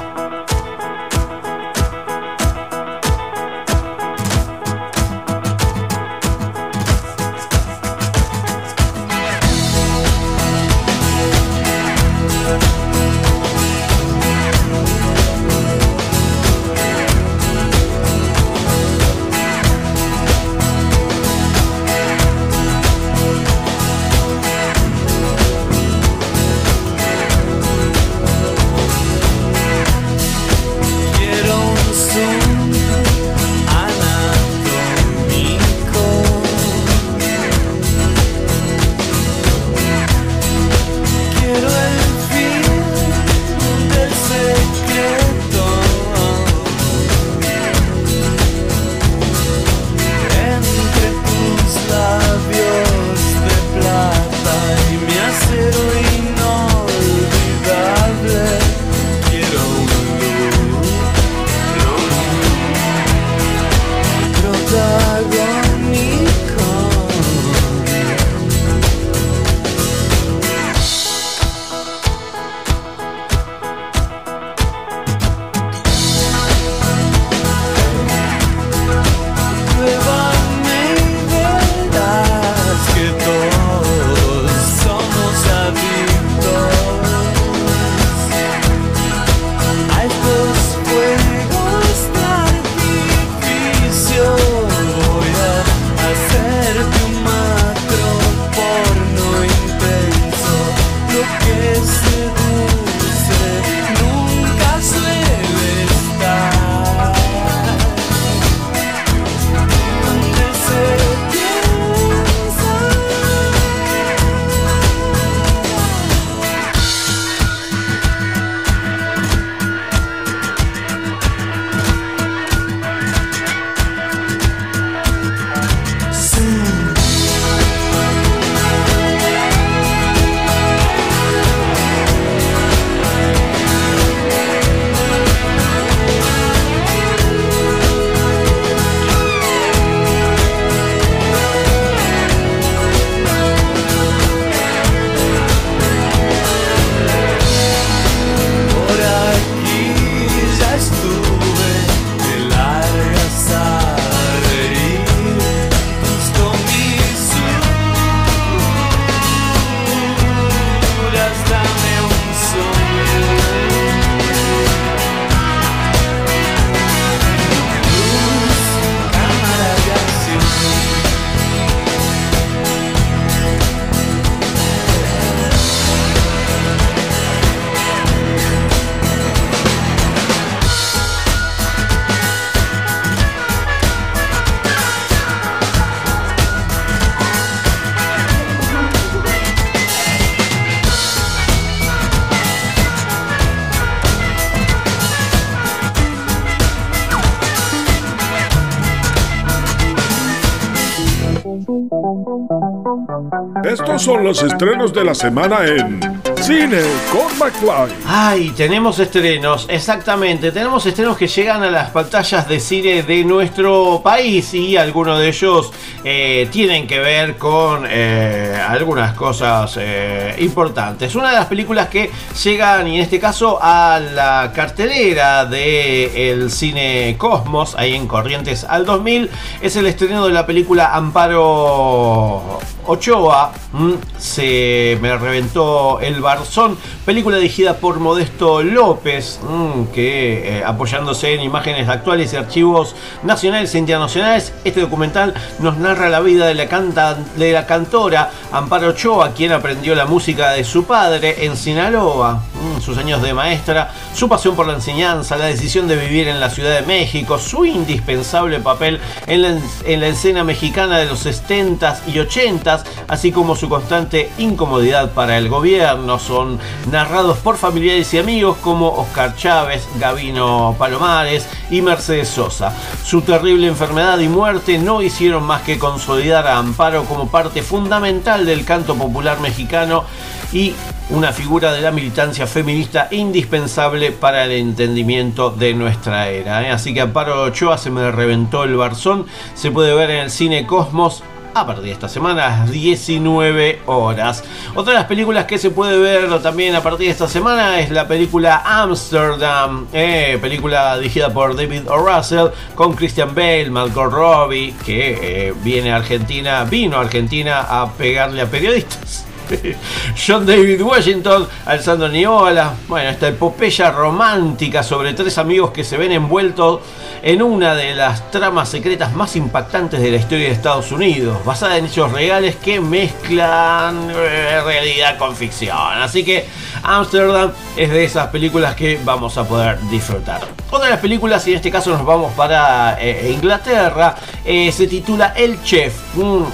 Speaker 3: Son los estrenos de la semana en Cine con McFly.
Speaker 13: Ay, tenemos estrenos, exactamente. Tenemos estrenos que llegan a las pantallas de cine de nuestro país y algunos de ellos eh, tienen que ver con eh, algunas cosas eh, importantes. Una de las películas que llegan, y en este caso, a la cartelera del cine Cosmos, ahí en Corrientes al 2000, es el estreno de la película Amparo Ochoa. Mm, se me reventó el Barzón, película dirigida por Modesto López, mm, que apoyándose en imágenes actuales y archivos nacionales e internacionales, este documental nos narra la vida de la, canta, de la cantora Amparo Ochoa, quien aprendió la música de su padre en Sinaloa, mm, sus años de maestra, su pasión por la enseñanza, la decisión de vivir en la Ciudad de México, su indispensable papel en la, en la escena mexicana de los 70s y 80s, así como su constante incomodidad para el gobierno, son narrados por familiares y amigos como Oscar Chávez, Gavino Palomares y Mercedes Sosa. Su terrible enfermedad y muerte no hicieron más que consolidar a Amparo como parte fundamental del canto popular mexicano y una figura de la militancia feminista indispensable para el entendimiento de nuestra era. ¿eh? Así que Amparo Ochoa se me reventó el barzón, se puede ver en el cine Cosmos a partir de esta semana las 19 horas. Otra de las películas que se puede ver también a partir de esta semana es la película Amsterdam, eh, película dirigida por David O. Russell con Christian Bale, Malcolm Robbie, que eh, viene Argentina, vino a Argentina a pegarle a periodistas. John David Washington alzando Niola. Bueno, esta epopeya romántica sobre tres amigos que se ven envueltos en una de las tramas secretas más impactantes de la historia de Estados Unidos, basada en hechos reales que mezclan eh, realidad con ficción. Así que Amsterdam es de esas películas que vamos a poder disfrutar. Otra de las películas, y en este caso nos vamos para eh, Inglaterra, eh, se titula El Chef,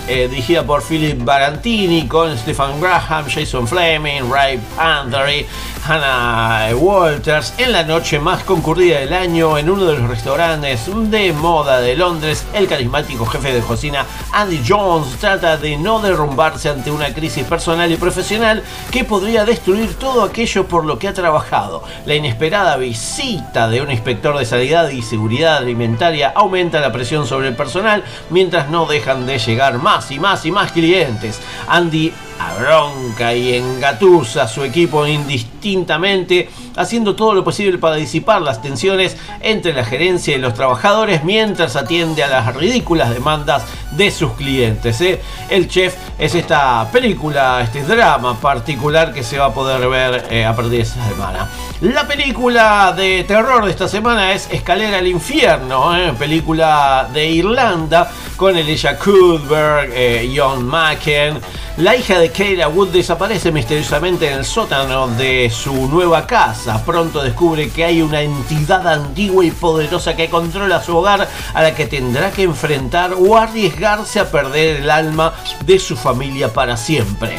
Speaker 13: dirigida por Philip Barantini con Stefan Graham, Jason Fleming, Ray Panthery, Hannah Walters, en la noche más concurrida del año en uno de los restaurantes de moda de Londres, el carismático jefe de cocina Andy Jones trata de no derrumbarse ante una crisis personal y profesional que podría destruir todo aquello por lo que ha trabajado. La inesperada visita de un inspector de sanidad y seguridad alimentaria aumenta la presión sobre el personal mientras no dejan de llegar más y más y más clientes. Andy abronca y engatusa a su equipo indistintamente, haciendo todo lo posible para disipar las tensiones entre la gerencia y los trabajadores mientras atiende a las ridículas demandas de sus clientes. ¿eh? El Chef es esta película, este drama particular que se va a poder ver eh, a partir de esta semana. La película de terror de esta semana es Escalera al Infierno, ¿eh? película de Irlanda con Elijah Cuthbert, John Macken. La hija de Keira Wood desaparece misteriosamente en el sótano de su nueva casa. Pronto descubre que hay una entidad antigua y poderosa que controla su hogar a la que tendrá que enfrentar o arriesgarse a perder el alma de su familia para siempre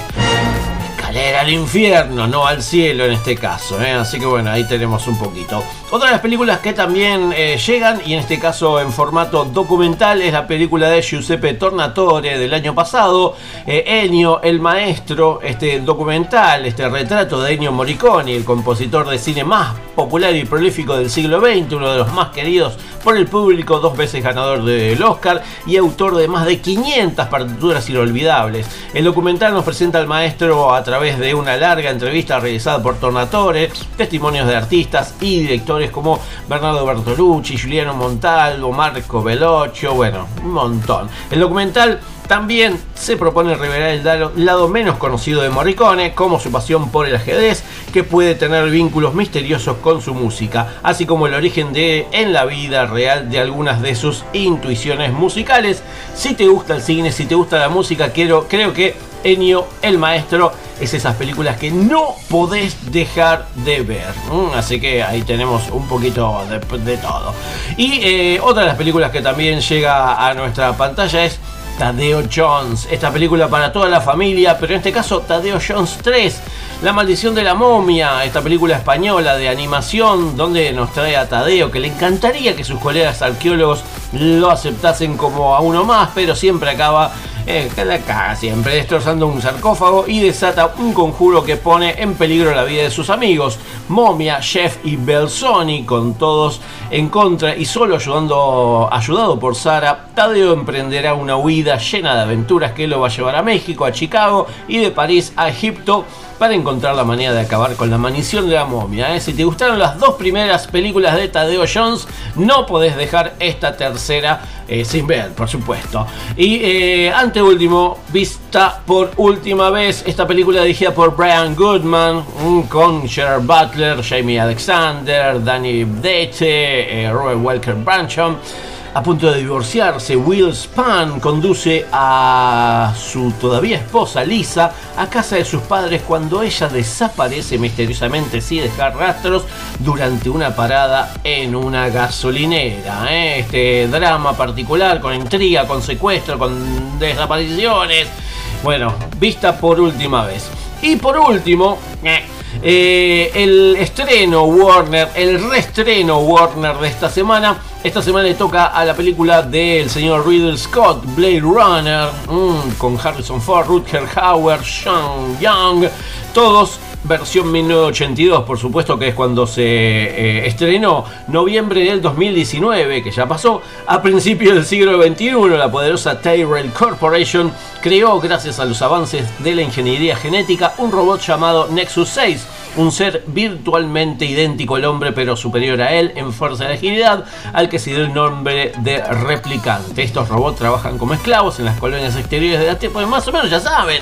Speaker 13: escalera al infierno, no al cielo en este caso. ¿eh? Así que bueno, ahí tenemos un poquito. Otra de las películas que también eh, llegan, y en este caso en formato documental, es la película de Giuseppe Tornatore del año pasado, eh, Ennio el Maestro, este documental, este retrato de Ennio Morricone, el compositor de cine más popular y prolífico del siglo XX, uno de los más queridos por el público, dos veces ganador del Oscar y autor de más de 500 partituras inolvidables. El documental nos presenta al maestro a través de una larga entrevista realizada por Tornatore, testimonios de artistas y directores como Bernardo Bertolucci, Giuliano Montalvo, Marco Velocio, bueno, un montón. El documental también se propone revelar el lado menos conocido de Morricone, como su pasión por el ajedrez, que puede tener vínculos misteriosos con su música, así como el origen de en la vida real de algunas de sus intuiciones musicales. Si te gusta el cine, si te gusta la música, quiero, creo que Ennio el Maestro es esas películas que no podés dejar de ver. Así que ahí tenemos un poquito de, todo. Y eh, otra de las películas que también llega a nuestra pantalla es Tadeo Jones. Esta película para toda la familia, pero en este caso Tadeo Jones 3. La maldición de la momia, esta película española de animación donde nos trae a Tadeo que le encantaría que sus colegas arqueólogos lo aceptasen como a uno más, pero siempre acaba eh, que la caga siempre, destrozando un sarcófago y desata un conjuro que pone en peligro la vida de sus amigos. Momia, Chef y Belzoni, con todos en contra y solo ayudando, ayudado por Sara, Tadeo emprenderá una huida llena de aventuras que lo va a llevar a México, a Chicago y de París a Egipto para encontrar la manera de acabar con la maldición de la momia. ¿eh? Si te gustaron las dos primeras películas de Tadeo Jones, no podés dejar esta tercera eh, sin ver, por supuesto. Y eh, ante último, vista por última vez esta película dirigida por Brian Goodman, con Gerard Butler, Jamie Alexander, Danny Dete, Robert Walker Brancham. A punto de divorciarse, Will Span conduce a su todavía esposa Lisa a casa de sus padres cuando ella desaparece misteriosamente sin dejar rastros durante una parada en una gasolinera. Este drama particular con intriga, con secuestro, con desapariciones. Bueno, vista por última vez. Y por último, eh, eh, el estreno Warner, el reestreno Warner de esta semana. Esta semana le toca a la película del señor Riddle Scott, Blade Runner, mm, con Harrison Ford, Rutger Hauer, Sean Young, todos versión 1982, por supuesto que es cuando se eh, estrenó, noviembre del 2019, que ya pasó, a principios del siglo XXI, la poderosa Tyrell Corporation creó, gracias a los avances de la ingeniería genética, un robot llamado Nexus 6 un ser virtualmente idéntico al hombre pero superior a él en fuerza de agilidad, al que se dio el nombre de replicante. Estos robots trabajan como esclavos en las colonias exteriores de la Tierra, pues más o menos ya saben.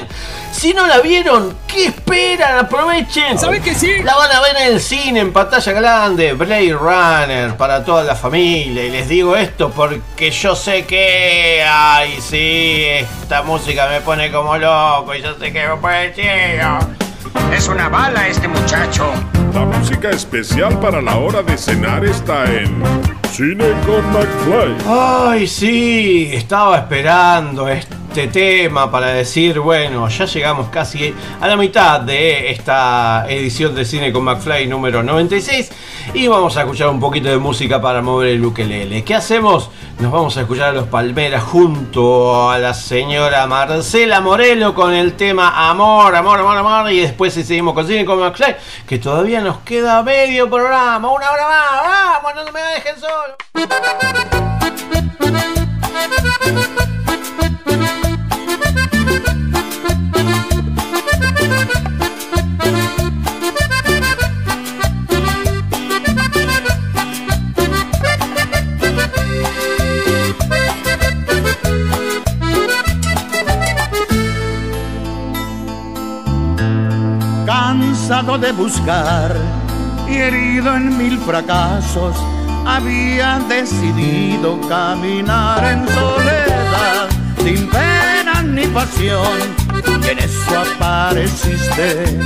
Speaker 13: Si no la vieron, ¿qué esperan? Aprovechen.
Speaker 17: ¿Saben que sí?
Speaker 13: La van a ver en el cine, en pantalla grande, Blade Runner, para toda la familia. Y les digo esto porque yo sé que... Ay, sí, esta música me pone como loco y yo sé que me puede
Speaker 17: es una bala este muchacho.
Speaker 3: La música especial para la hora de cenar está en Cine con McFly.
Speaker 13: Ay, sí, estaba esperando este tema para decir, bueno, ya llegamos casi a la mitad de esta edición de Cine con McFly número 96 y vamos a escuchar un poquito de música para mover el ukelele. ¿Qué hacemos? Nos vamos a escuchar a los Palmeras junto a la señora Marcela Morelo con el tema Amor, Amor, Amor, Amor. Y después seguimos con Cine con McFly, que todavía nos queda medio programa, una hora más. ¡Vamos! ¡No me dejen solo!
Speaker 23: Cansado de buscar y herido en mil fracasos, había decidido caminar en soledad, sin pena ni pasión, en eso apareciste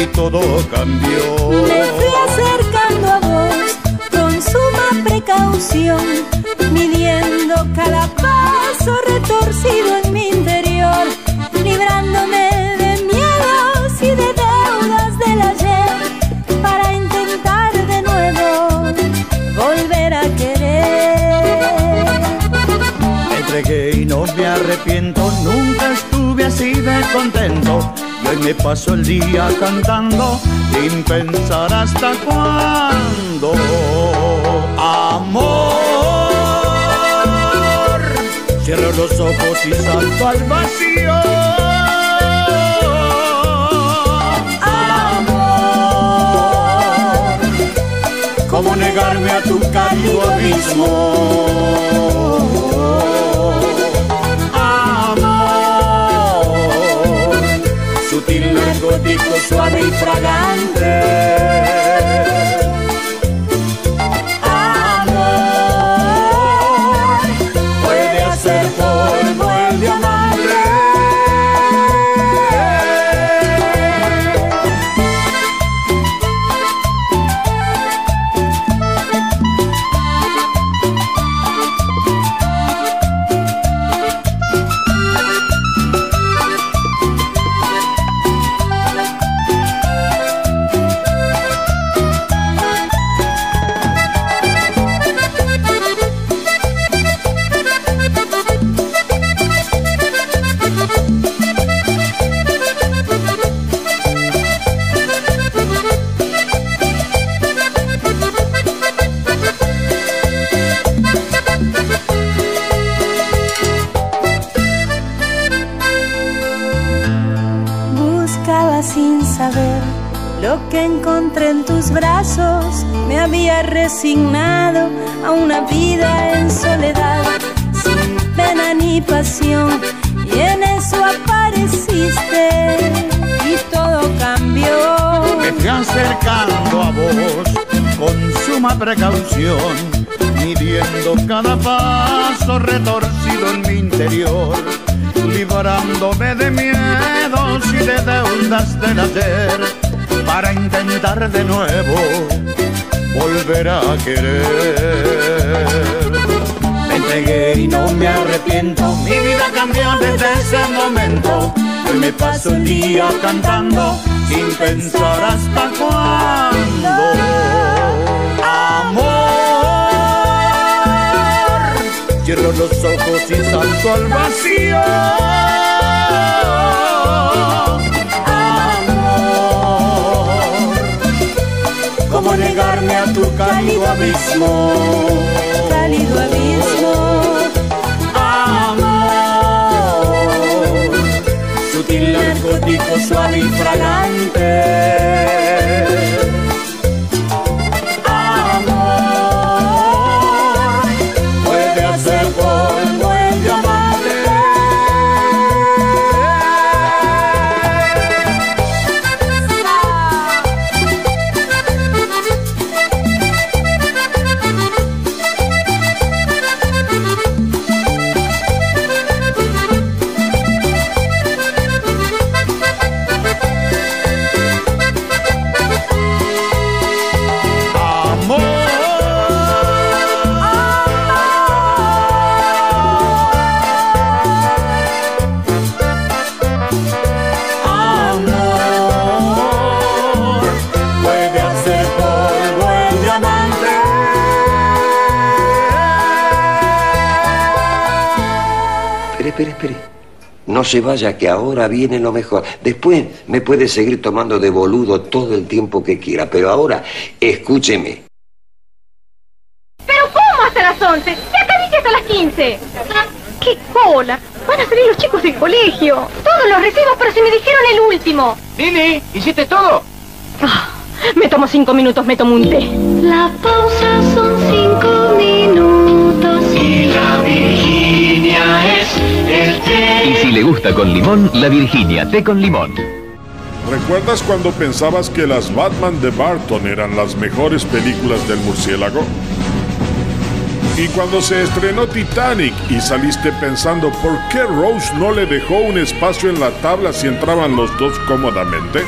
Speaker 23: y todo cambió.
Speaker 24: Me fui acercando a vos con suma precaución, midiendo cada paso retorcido en mi interior, librándome
Speaker 23: entregué y no me arrepiento, nunca estuve así de contento. Y hoy me paso el día cantando sin pensar hasta cuándo. Amor, cierro los ojos y salto al vacío. Amor, ¿cómo negarme a tu cálido abismo? Narcótico, suave y fragante. Precaución, midiendo cada paso retorcido en mi interior, librándome de miedos y de deudas del ayer, para intentar de nuevo volver a querer. Me entregué y no me arrepiento, mi vida cambió desde ese momento. Hoy me paso el día cantando sin pensar hasta cuándo. Cierro los ojos y salto al vacío. Amor, ¿cómo negarme a tu cálido abismo?
Speaker 24: Cálido abismo.
Speaker 23: Amor, sutil narcótico suave y fragante.
Speaker 25: No se vaya, que ahora viene lo mejor. Después me puede seguir tomando de boludo todo el tiempo que quiera, pero ahora escúcheme.
Speaker 26: ¿Pero cómo hasta las 11? Ya te dije hasta las 15. ¡Qué cola! Van a salir los chicos del colegio. Todos los recibo, pero si me dijeron el último.
Speaker 17: Lili, ¿hiciste todo?
Speaker 26: Ah, me tomo cinco minutos, me tomo un té. La pausa son
Speaker 27: Y si le gusta con limón, la Virginia, té con limón.
Speaker 3: ¿Recuerdas cuando pensabas que las Batman de Barton eran las mejores películas del murciélago? Y cuando se estrenó Titanic y saliste pensando por qué Rose no le dejó un espacio en la tabla si entraban los dos cómodamente?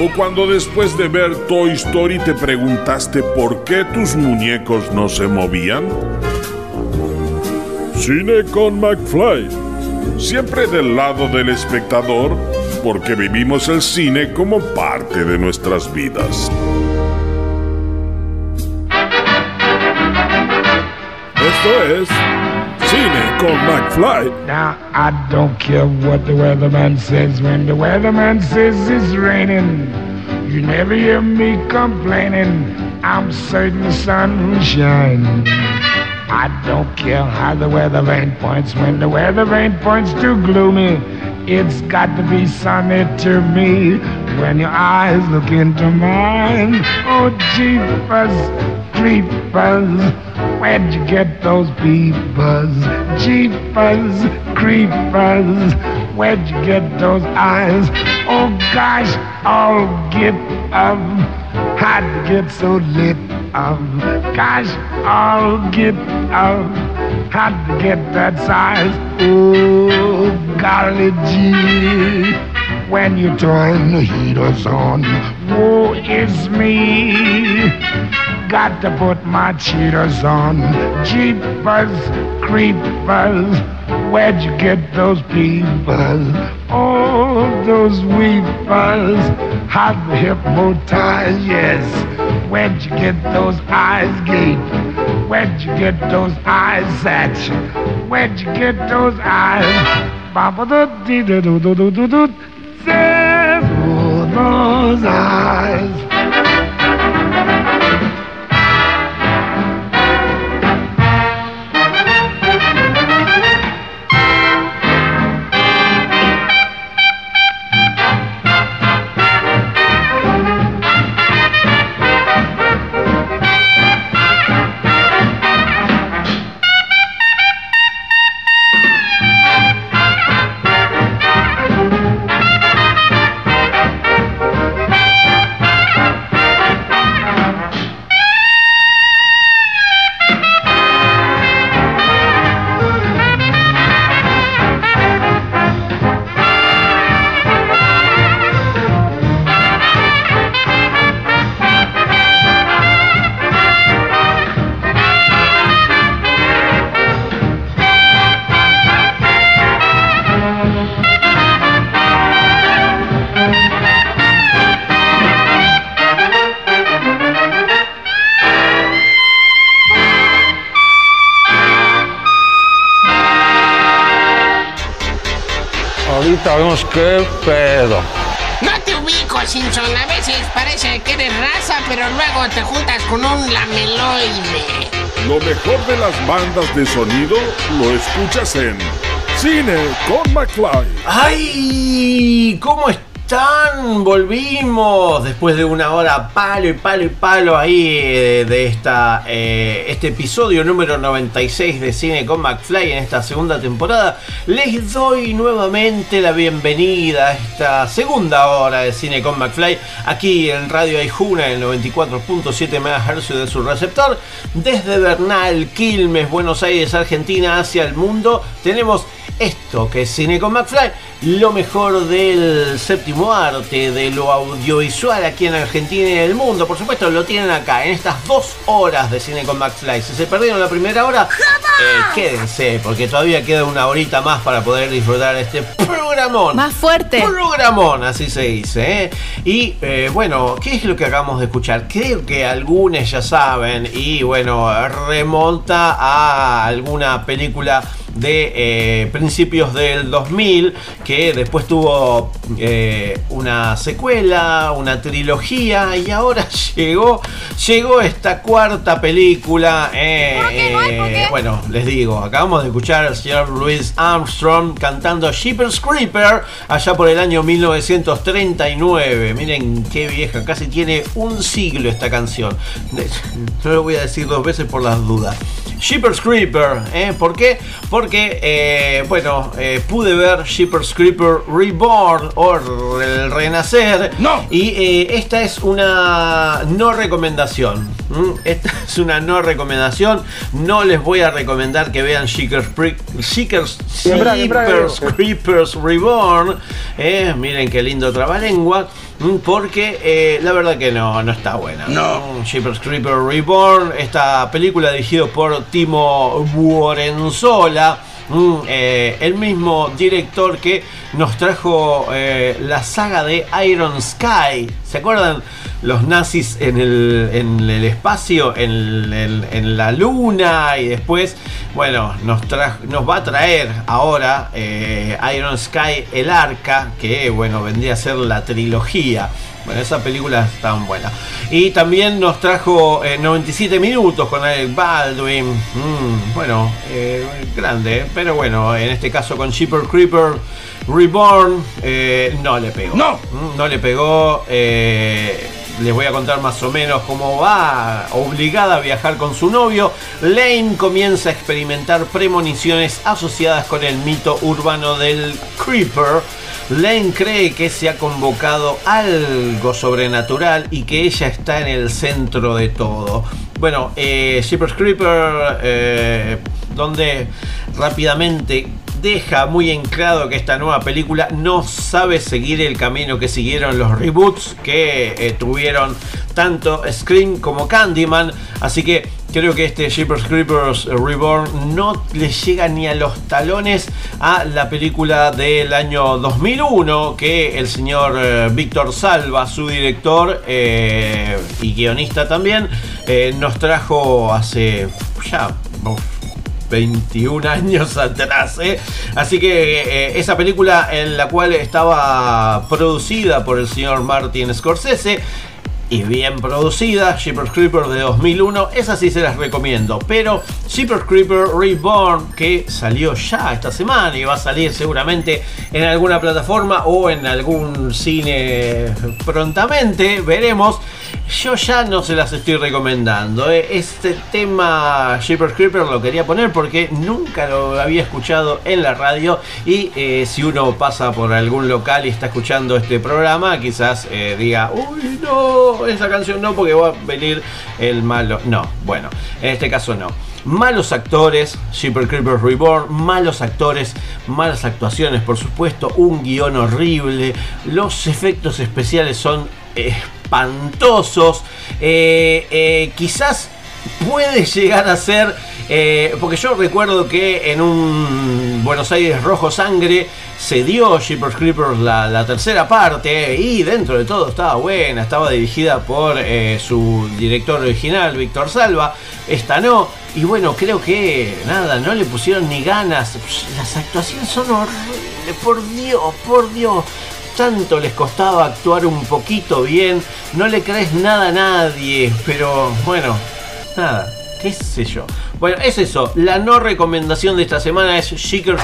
Speaker 3: ¿O cuando después de ver Toy Story te preguntaste por qué tus muñecos no se movían? Cine con McFly. Siempre del lado del espectador, porque vivimos el cine como parte de nuestras vidas. Esto es Cine con McFly.
Speaker 28: Now, I don't care what the weatherman says when the weatherman says it's raining. You never hear me complaining. I'm certain the sun will shine. I don't care how the weather vane points when the weather vane points too gloomy. It's got to be sunny to me when your eyes look into mine. Oh, jeepers, creepers, where'd you get those peepers? Jeepers, creepers, where'd you get those eyes? Oh gosh, I'll get up. How'd you get so lit up? Gosh, I'll get up. How'd you get that size? Oh, golly gee. When you turn the heaters on, woe is me. Got to put my cheaters on. Jeepers, creepers, where'd you get those peepers? Oh, those weepers, how the hypnotize, yes. Where'd you get those eyes gape? Where'd you get those eyes at? Where'd you get those eyes? Baba do dee do do do do do do. Those eyes.
Speaker 29: Simpsons, qué pedo.
Speaker 30: No te ubico, Simpson. A veces parece que eres raza, pero luego te juntas con un lameloide.
Speaker 3: Lo mejor de las bandas de sonido lo escuchas en Cine con McFly.
Speaker 13: ¡Ay! ¿Cómo están? Volvimos después de una hora palo y palo y palo ahí eh, de esta, eh, este episodio número 96 de Cine con McFly en esta segunda temporada. Les doy nuevamente la bienvenida a esta segunda hora de Cine con McFly aquí en Radio Aijuna en 94.7 MHz de su receptor. Desde Bernal, Quilmes, Buenos Aires, Argentina hacia el mundo tenemos esto que es Cine con McFly, lo mejor del séptimo arte, de lo audiovisual aquí en Argentina y en el mundo. Por supuesto, lo tienen acá, en estas dos horas de Cine con McFly. Si se perdieron la primera hora, eh, quédense, porque todavía queda una horita más para poder disfrutar este programón.
Speaker 21: Más fuerte.
Speaker 13: Programón, así se dice. ¿eh? Y eh, bueno, ¿qué es lo que acabamos de escuchar? Creo que algunos ya saben, y bueno, remonta a alguna película de eh, principios del 2000 que después tuvo eh, una secuela, una trilogía y ahora llegó llegó esta cuarta película. eh, eh, bueno, les digo, acabamos de escuchar al señor Louis Armstrong cantando Sheepers Creeper allá por el año 1939. Miren qué vieja, casi tiene un siglo esta canción. No lo voy a decir dos veces por las dudas. Sheepers Creeper, ¿eh? ¿por qué? Porque, eh, bueno, eh, pude ver Sheepers Creeper Reborn o el Renacer. No. Y eh, esta es una no recomendación. Esta es una no recomendación. No les voy a recomendar que vean Sheepers
Speaker 29: Diego.
Speaker 13: Creepers Reborn. ¿eh? Miren qué lindo trabalengua. Porque eh, la verdad que no, no está buena. No. Jeepers Creeper Reborn, esta película dirigida por Timo Buorenzola. Mm, eh, el mismo director que nos trajo eh, la saga de Iron Sky. ¿Se acuerdan? Los nazis en el, en el espacio, en, en- la luna y después, bueno, nos, nos va a traer ahora eh, Iron Sky, el arca, que bueno, vendría a ser la trilogía. Bueno, esa película es tan buena. Y también nos trajo eh, 97 minutos con Alec Baldwin. Mm, bueno, eh, grande, pero bueno, en este caso con Sheeper Creeper Reborn eh, no le pegó. No, no le pegó. eh, les voy a contar más o menos cómo va obligada a viajar con su novio. Lane comienza a experimentar premoniciones asociadas con el mito urbano del Creeper. Lane cree que se ha convocado algo sobrenatural y que ella está en el centro de todo. Bueno, eh, Creeper, eh, donde rápidamente deja muy en claro que esta nueva película no sabe seguir el camino que siguieron los reboots que eh, tuvieron tanto Scream como Candyman. Así que creo que este Jeepers Creepers Reborn no le llega ni a los talones a la película del año 2001 que el señor eh, Víctor Salva, su director eh, y guionista también, eh, nos trajo hace ya... uf, 21 años atrás. ¿eh? Así que eh, esa película en la cual estaba producida por el señor Martin Scorsese y bien producida, Jeepers Creeper de 2001, esas sí se las recomiendo. Pero Jeepers Creeper Reborn, que salió ya esta semana y va a salir seguramente en alguna plataforma o en algún cine prontamente, veremos. Yo ya no se las estoy recomendando. ¿eh? Este tema Jeepers Creeper lo quería poner porque nunca lo había escuchado en la radio. Y eh, si uno pasa por algún local y está escuchando este programa, quizás eh, diga, uy, no, esa canción no, porque va a venir el malo. No, bueno, en este caso no. Malos actores, Jeepers Creepers Reborn, malos actores, malas actuaciones, por supuesto, un guion horrible, los efectos especiales son espantosos, eh, eh, quizás puede llegar a ser, eh, porque yo recuerdo que en un Buenos Aires rojo sangre se dio Jeepers Creepers la, tercera parte y dentro de todo estaba buena, estaba dirigida por su director original, Víctor Salva, esta no, y bueno, creo que nada, no le pusieron ni ganas, las actuaciones son horribles, por Dios, por Dios. Tanto les costaba actuar un poquito bien, no le crees nada a nadie, pero bueno, nada, qué sé yo. Bueno, es eso. La no recomendación de esta semana es Jeepers,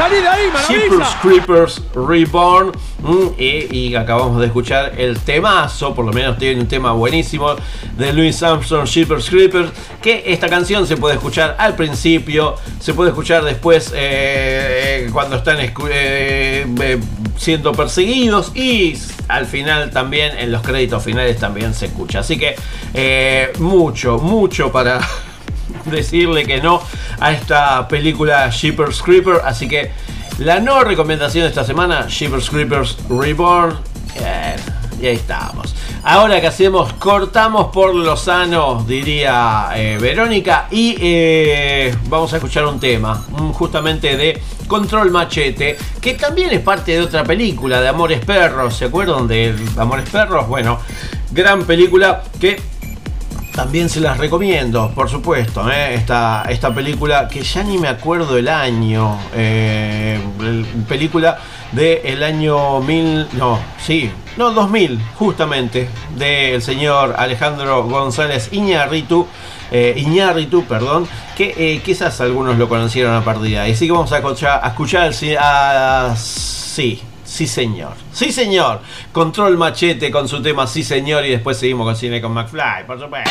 Speaker 13: Jeepers Creepers Reborn. Mm, y, y acabamos de escuchar el temazo, por lo menos tiene un tema buenísimo de Louis Armstrong, Jeepers Creepers. Que esta canción se puede escuchar al principio, se puede escuchar después eh, eh, cuando están eh, eh, siendo perseguidos y al final también, en los créditos finales también se escucha. Así que eh, mucho, mucho para decirle que no a esta película Jeepers Creeper. Así que la no recomendación de esta semana, Jeepers Creepers Reborn. Y ahí estamos. Ahora que hacemos, cortamos por lo sano, diría eh, Verónica. Y eh, vamos a escuchar un tema, justamente de Control Machete, que también es parte de otra película, de Amores Perros. ¿Se acuerdan de Amores Perros? Bueno, gran película que también se las recomiendo, por supuesto, ¿eh? esta, esta película que ya ni me acuerdo el año. eh, el- película del año 1000, no, sí, no, 2000, justamente, del señor Alejandro González Iñárritu. eh, Iñárritu, perdón, que eh, quizás algunos lo conocieron a partir de ahí. Así que vamos a escuchar, a escuchar sí, sí señor, sí señor, Control Machete con su tema sí señor y después seguimos con Cine con McFly, por supuesto.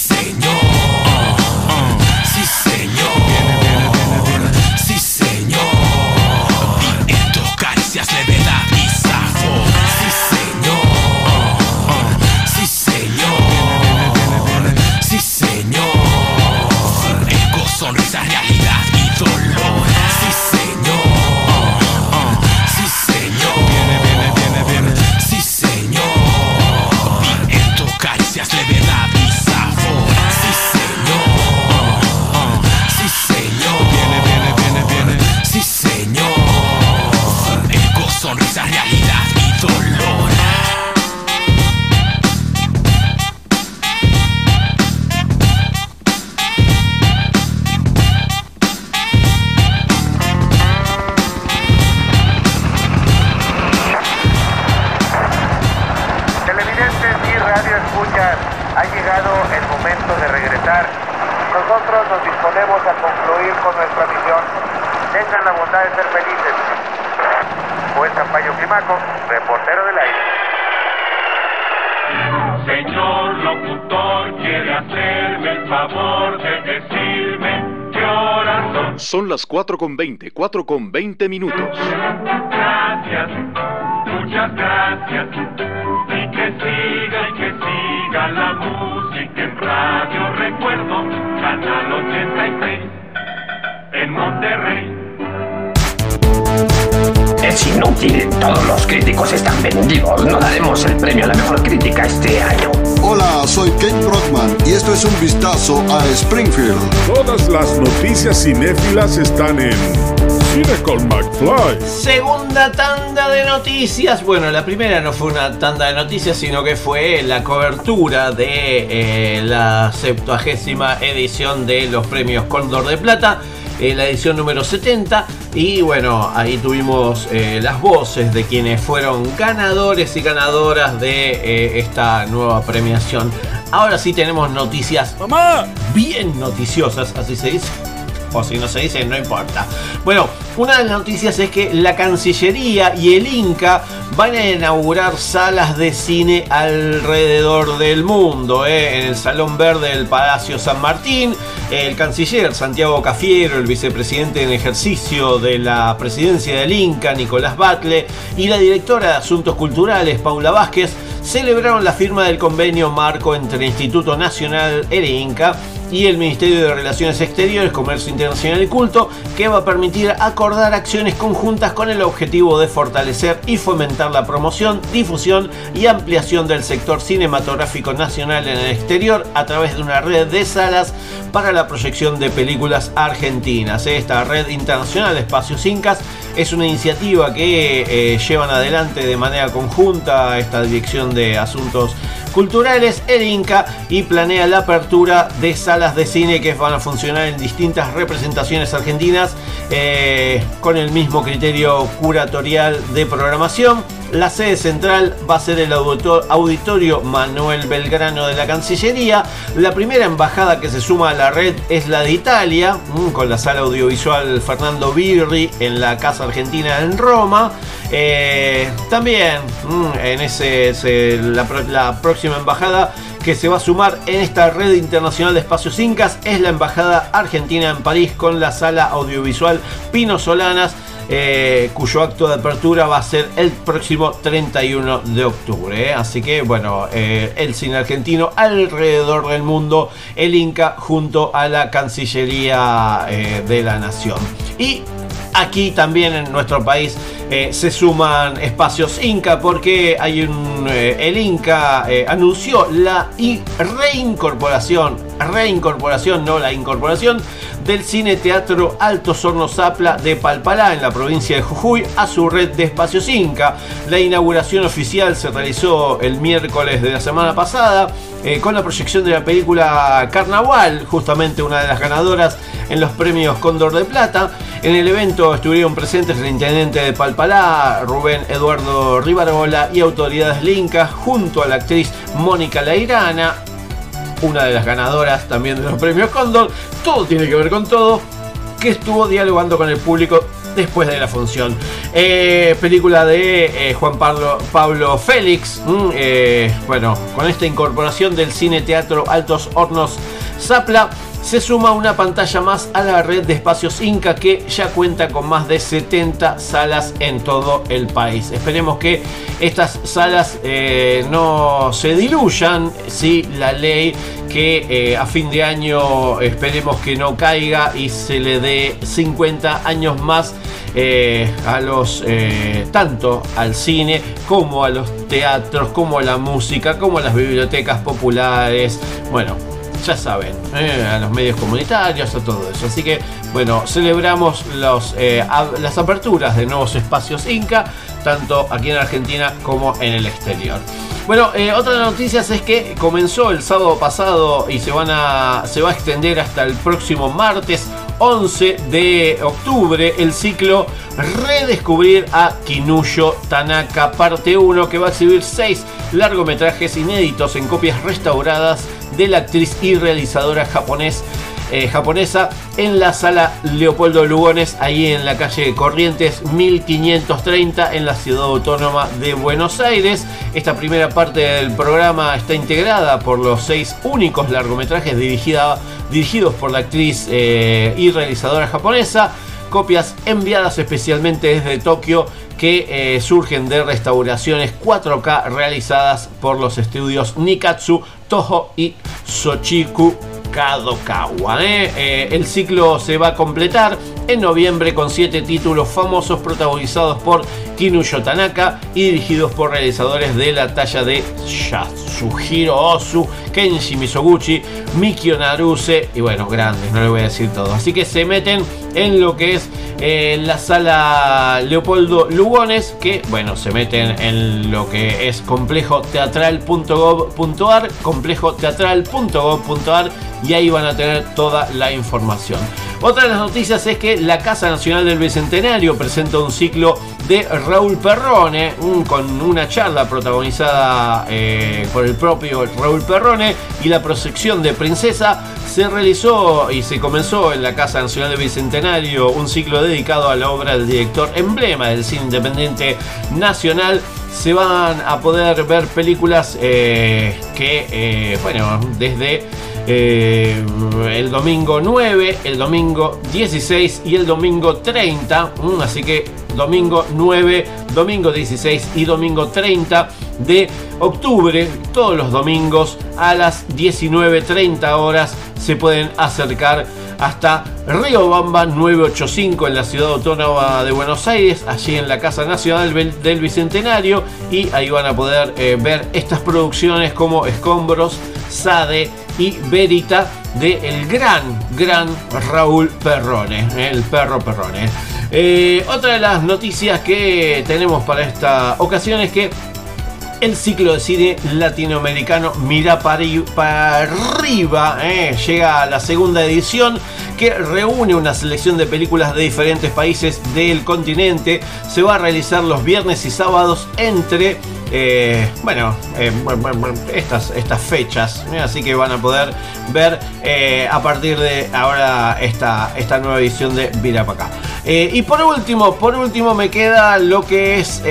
Speaker 31: señor. Señor.
Speaker 4: Son.
Speaker 32: Las 4 con 20, 4 con 20 minutos.
Speaker 4: Gracias, muchas gracias. Y que siga y que siga la música en radio. Recuerdo, Canal 86 en Monterrey.
Speaker 33: Es inútil, todos los críticos están vendidos. No daremos el premio a la mejor crítica este año.
Speaker 34: Hola, soy Kate Brockman y esto es un vistazo a Springfield.
Speaker 3: Todas las noticias cinéfilas están en Cine con McFly.
Speaker 13: Segunda tanda de noticias. Bueno, la primera no fue una tanda de noticias, sino que fue la cobertura de eh, la 70 edición de los premios Cóndor de Plata, eh, la edición número 70. Y bueno, ahí tuvimos eh, las voces de quienes fueron ganadores y ganadoras de eh, esta nueva premiación. Ahora sí tenemos noticias bien noticiosas, así se dice. O si no se dice, no importa. Bueno, una de las noticias es que la Cancillería y el Inca van a inaugurar salas de cine alrededor del mundo. ¿eh? En el Salón Verde del Palacio San Martín, el canciller Santiago Cafiero, el vicepresidente en ejercicio de la presidencia del Inca, Nicolás Batle, y la directora de Asuntos Culturales, Paula Vázquez, celebraron la firma del convenio marco entre el Instituto Nacional El Inca y el Ministerio de Relaciones Exteriores, Comercio Internacional y Culto, que va a permitir acordar acciones conjuntas con el objetivo de fortalecer y fomentar la promoción, difusión y ampliación del sector cinematográfico nacional en el exterior a través de una red de salas para la proyección de películas argentinas. Esta red internacional de espacios incas es una iniciativa que eh, llevan adelante de manera conjunta esta Dirección de Asuntos Culturales, el Inca, y planea la apertura de salas de cine que van a funcionar en distintas representaciones argentinas eh, con el mismo criterio curatorial de programación. La sede central va a ser el auditor- auditorio Manuel Belgrano de la Cancillería. La primera embajada que se suma a la red es la de Italia, mm, con la sala audiovisual Fernando Birri en la Casa Argentina en Roma. Eh, también mm, en ese, la próxima embajada que se va a sumar en esta red internacional de espacios incas es la embajada argentina en París con la sala audiovisual Pino Solanas. eh, cuyo acto de apertura va a ser el próximo 31 de octubre. ¿eh? Así que bueno, eh, el cine argentino alrededor del mundo, el Inca junto a la Cancillería de la Nación. Y aquí también en nuestro país eh, se suman espacios Inca porque hay un eh, el Inca eh, anunció la reincorporación, reincorporación, no la incorporación del cine teatro Altos Hornos Zapla de Palpalá en la provincia de Jujuy a su red de espacios Inca. La inauguración oficial se realizó el miércoles de la semana pasada eh, con la proyección de la película Carnaval, justamente una de las ganadoras en los premios Cóndor de Plata. En el evento estuvieron presentes el intendente de Palpalá, Rubén Eduardo Rivarola y autoridades lincas, junto a la actriz Mónica Lairana, una de las ganadoras también de los premios Cóndor. Todo tiene que ver con todo, que estuvo dialogando con el público después de la función. Eh, película de eh, Juan Pablo, Pablo Félix. mm, eh, bueno, con esta incorporación del cine teatro Altos Hornos Zapla. Se suma una pantalla más a la red de espacios Inca que ya cuenta con más de 70 salas en todo el país. Esperemos que estas salas eh, no se diluyan si la ley que eh, a fin de año esperemos que no caiga y se le dé 50 años más eh, a los tanto al cine como a los teatros, como a la música, como a las bibliotecas populares. Bueno, ya saben, eh, a los medios comunitarios, a todo eso. Así que, bueno, celebramos los, eh, las aperturas de nuevos espacios Inca, tanto aquí en Argentina como en el exterior. Bueno, eh, otra de las noticias es que comenzó el sábado pasado y se, van a, se va a extender hasta el próximo martes 11 de octubre el ciclo Redescubrir a Kinuyo Tanaka parte 1 que va a exhibir 6 largometrajes inéditos en copias restauradas de la actriz y realizadora eh, japonesa en la sala Leopoldo Lugones, ahí en la calle Corrientes 1530 en la ciudad autónoma de Buenos Aires. Esta primera parte del programa está integrada por los seis únicos largometrajes dirigida- dirigidos por la actriz eh, y realizadora japonesa copias enviadas especialmente desde Tokio que eh, surgen de restauraciones 4K realizadas por los estudios Nikatsu, Toho y Sochiku Kadokawa. ¿eh? Eh, el ciclo se va a completar en noviembre con siete títulos famosos protagonizados por Kinuyo Tanaka y dirigidos por realizadores de la talla de Yasuhiro Ozu, Kenshi Misoguchi, Mikio Naruse y bueno, grandes, no le voy a decir todo. Así que se meten en lo que es eh, la sala Leopoldo Lugones, que bueno, se meten en lo que es complejo teatral.gov.ar, complejo teatral.gov.ar y ahí van a tener toda la información. Otra de las noticias es que la Casa Nacional del Bicentenario presenta un ciclo de Raúl Perrone, con una charla protagonizada eh, por el propio Raúl Perrone y la proyección de Princesa. Se realizó y se comenzó en la Casa Nacional del Bicentenario un ciclo dedicado a la obra del director emblema del cine independiente nacional. Se van a poder ver películas eh, que, eh, bueno, desde eh, el domingo 9, el domingo 16 y el domingo 30. mm, Así que domingo 9, domingo 16 y domingo 30 de octubre, todos los domingos a las 19.30 horas se pueden acercar hasta Río Bamba 985 en la ciudad autónoma de Buenos Aires, allí en la Casa Nacional del del Bicentenario y ahí van a poder eh, ver estas producciones como Escombros, Sade y Verita de gran, gran Raúl Perrone, eh, el perro Perrone. Eh, otra de las noticias que tenemos para esta ocasión es que el ciclo de cine latinoamericano Mira para arriba eh, llega a la segunda edición que reúne una selección de películas de diferentes países del continente. Se va a realizar los viernes y sábados entre eh, bueno, eh, estas, estas fechas. ¿eh? Así que van a poder ver a partir de ahora esta, esta nueva edición de Mira para acá. Y por último, por último me queda lo que es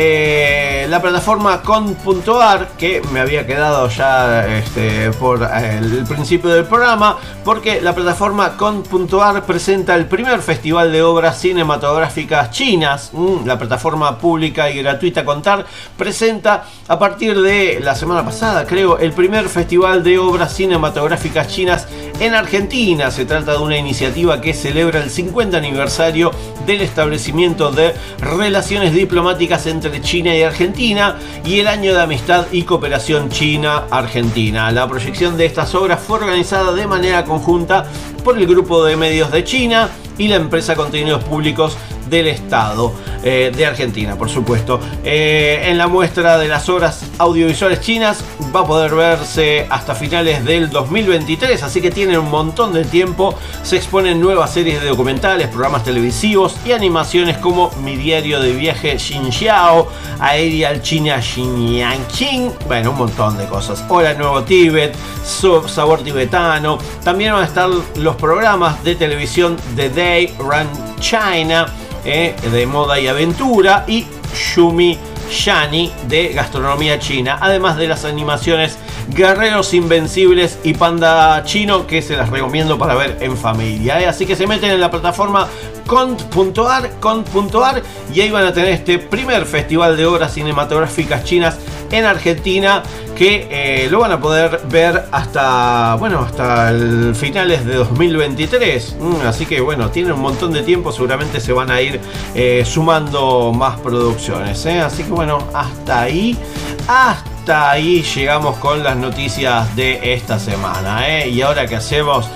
Speaker 13: la plataforma con.ar que me había quedado ya este, por el principio del programa porque la plataforma con.ar presenta el primer festival de obras cinematográficas chinas. La plataforma pública y gratuita Contar presenta a partir de la semana pasada, creo, el primer festival de obras cinematográficas chinas en Argentina. Se trata de una iniciativa que celebra el 50 aniversario del establecimiento de relaciones diplomáticas entre China y Argentina y el año de amistad y cooperación China-Argentina. La proyección de estas obras fue organizada de manera conjunta por el grupo de medios de China y la empresa Contenidos Públicos del Estado eh, de Argentina, por supuesto. Eh, en la muestra de las obras audiovisuales chinas va a poder verse hasta finales del 2023, así que tienen un montón de tiempo. Se exponen nuevas series de documentales, programas televisivos y animaciones como Mi Diario de Viaje Xinjiao, Aerial China Xinjiang, bueno, un montón de cosas. Hola Nuevo Tíbet, Sabor Tibetano. También van a estar los programas de televisión The Day Run China, eh, de moda y aventura, y Shumi Shani de gastronomía china, además de las animaciones Guerreros Invencibles y Panda Chino que se las recomiendo para ver en familia. ¿eh? Así que se meten en la plataforma cont.ar, cont.ar, y ahí van a tener este primer festival de obras cinematográficas chinas en Argentina que eh, lo van a poder ver hasta bueno hasta finales de 2023 mm, así que bueno tiene un montón de tiempo seguramente se van a ir eh, sumando más producciones eh. así que bueno hasta ahí hasta ahí llegamos con las noticias de esta semana y ahora que hacemos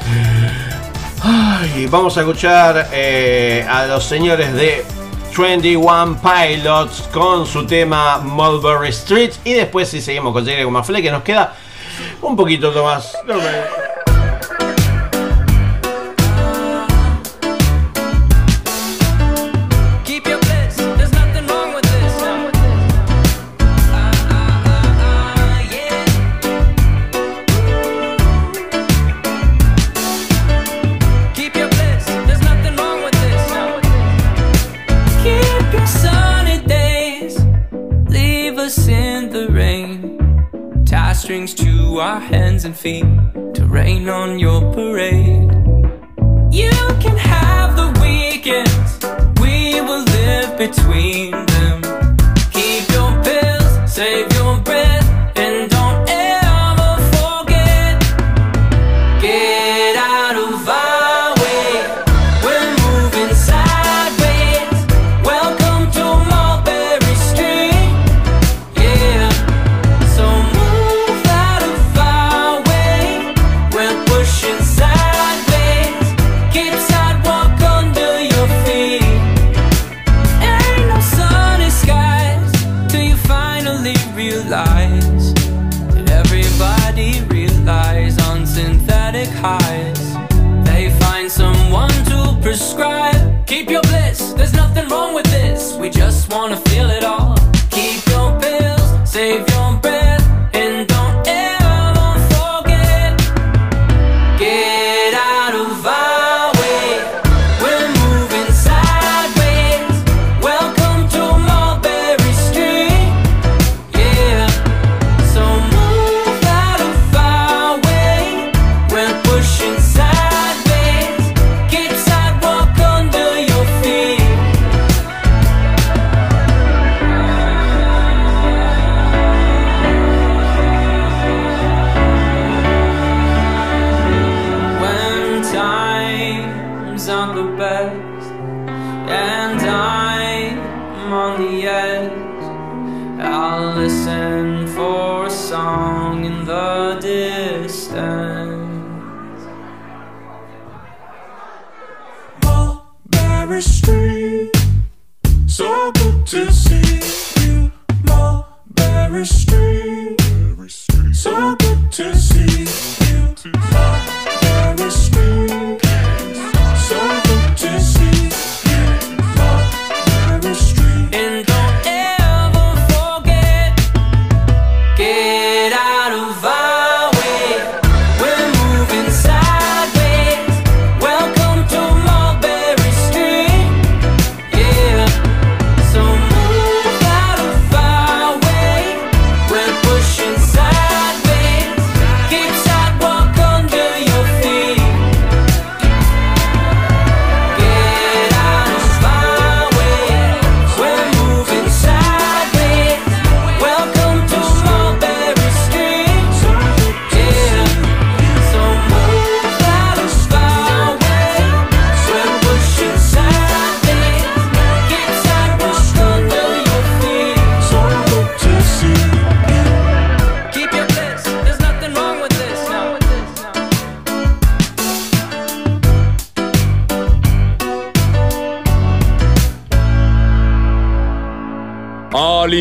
Speaker 13: Ay, vamos a escuchar eh, a los señores de 21 Pilots con su tema Mulberry Street. Y después, si seguimos con Jerry Fleck, que nos queda un poquito más.
Speaker 35: hands and feet to rain on your parade. You can have the weekends we will live between.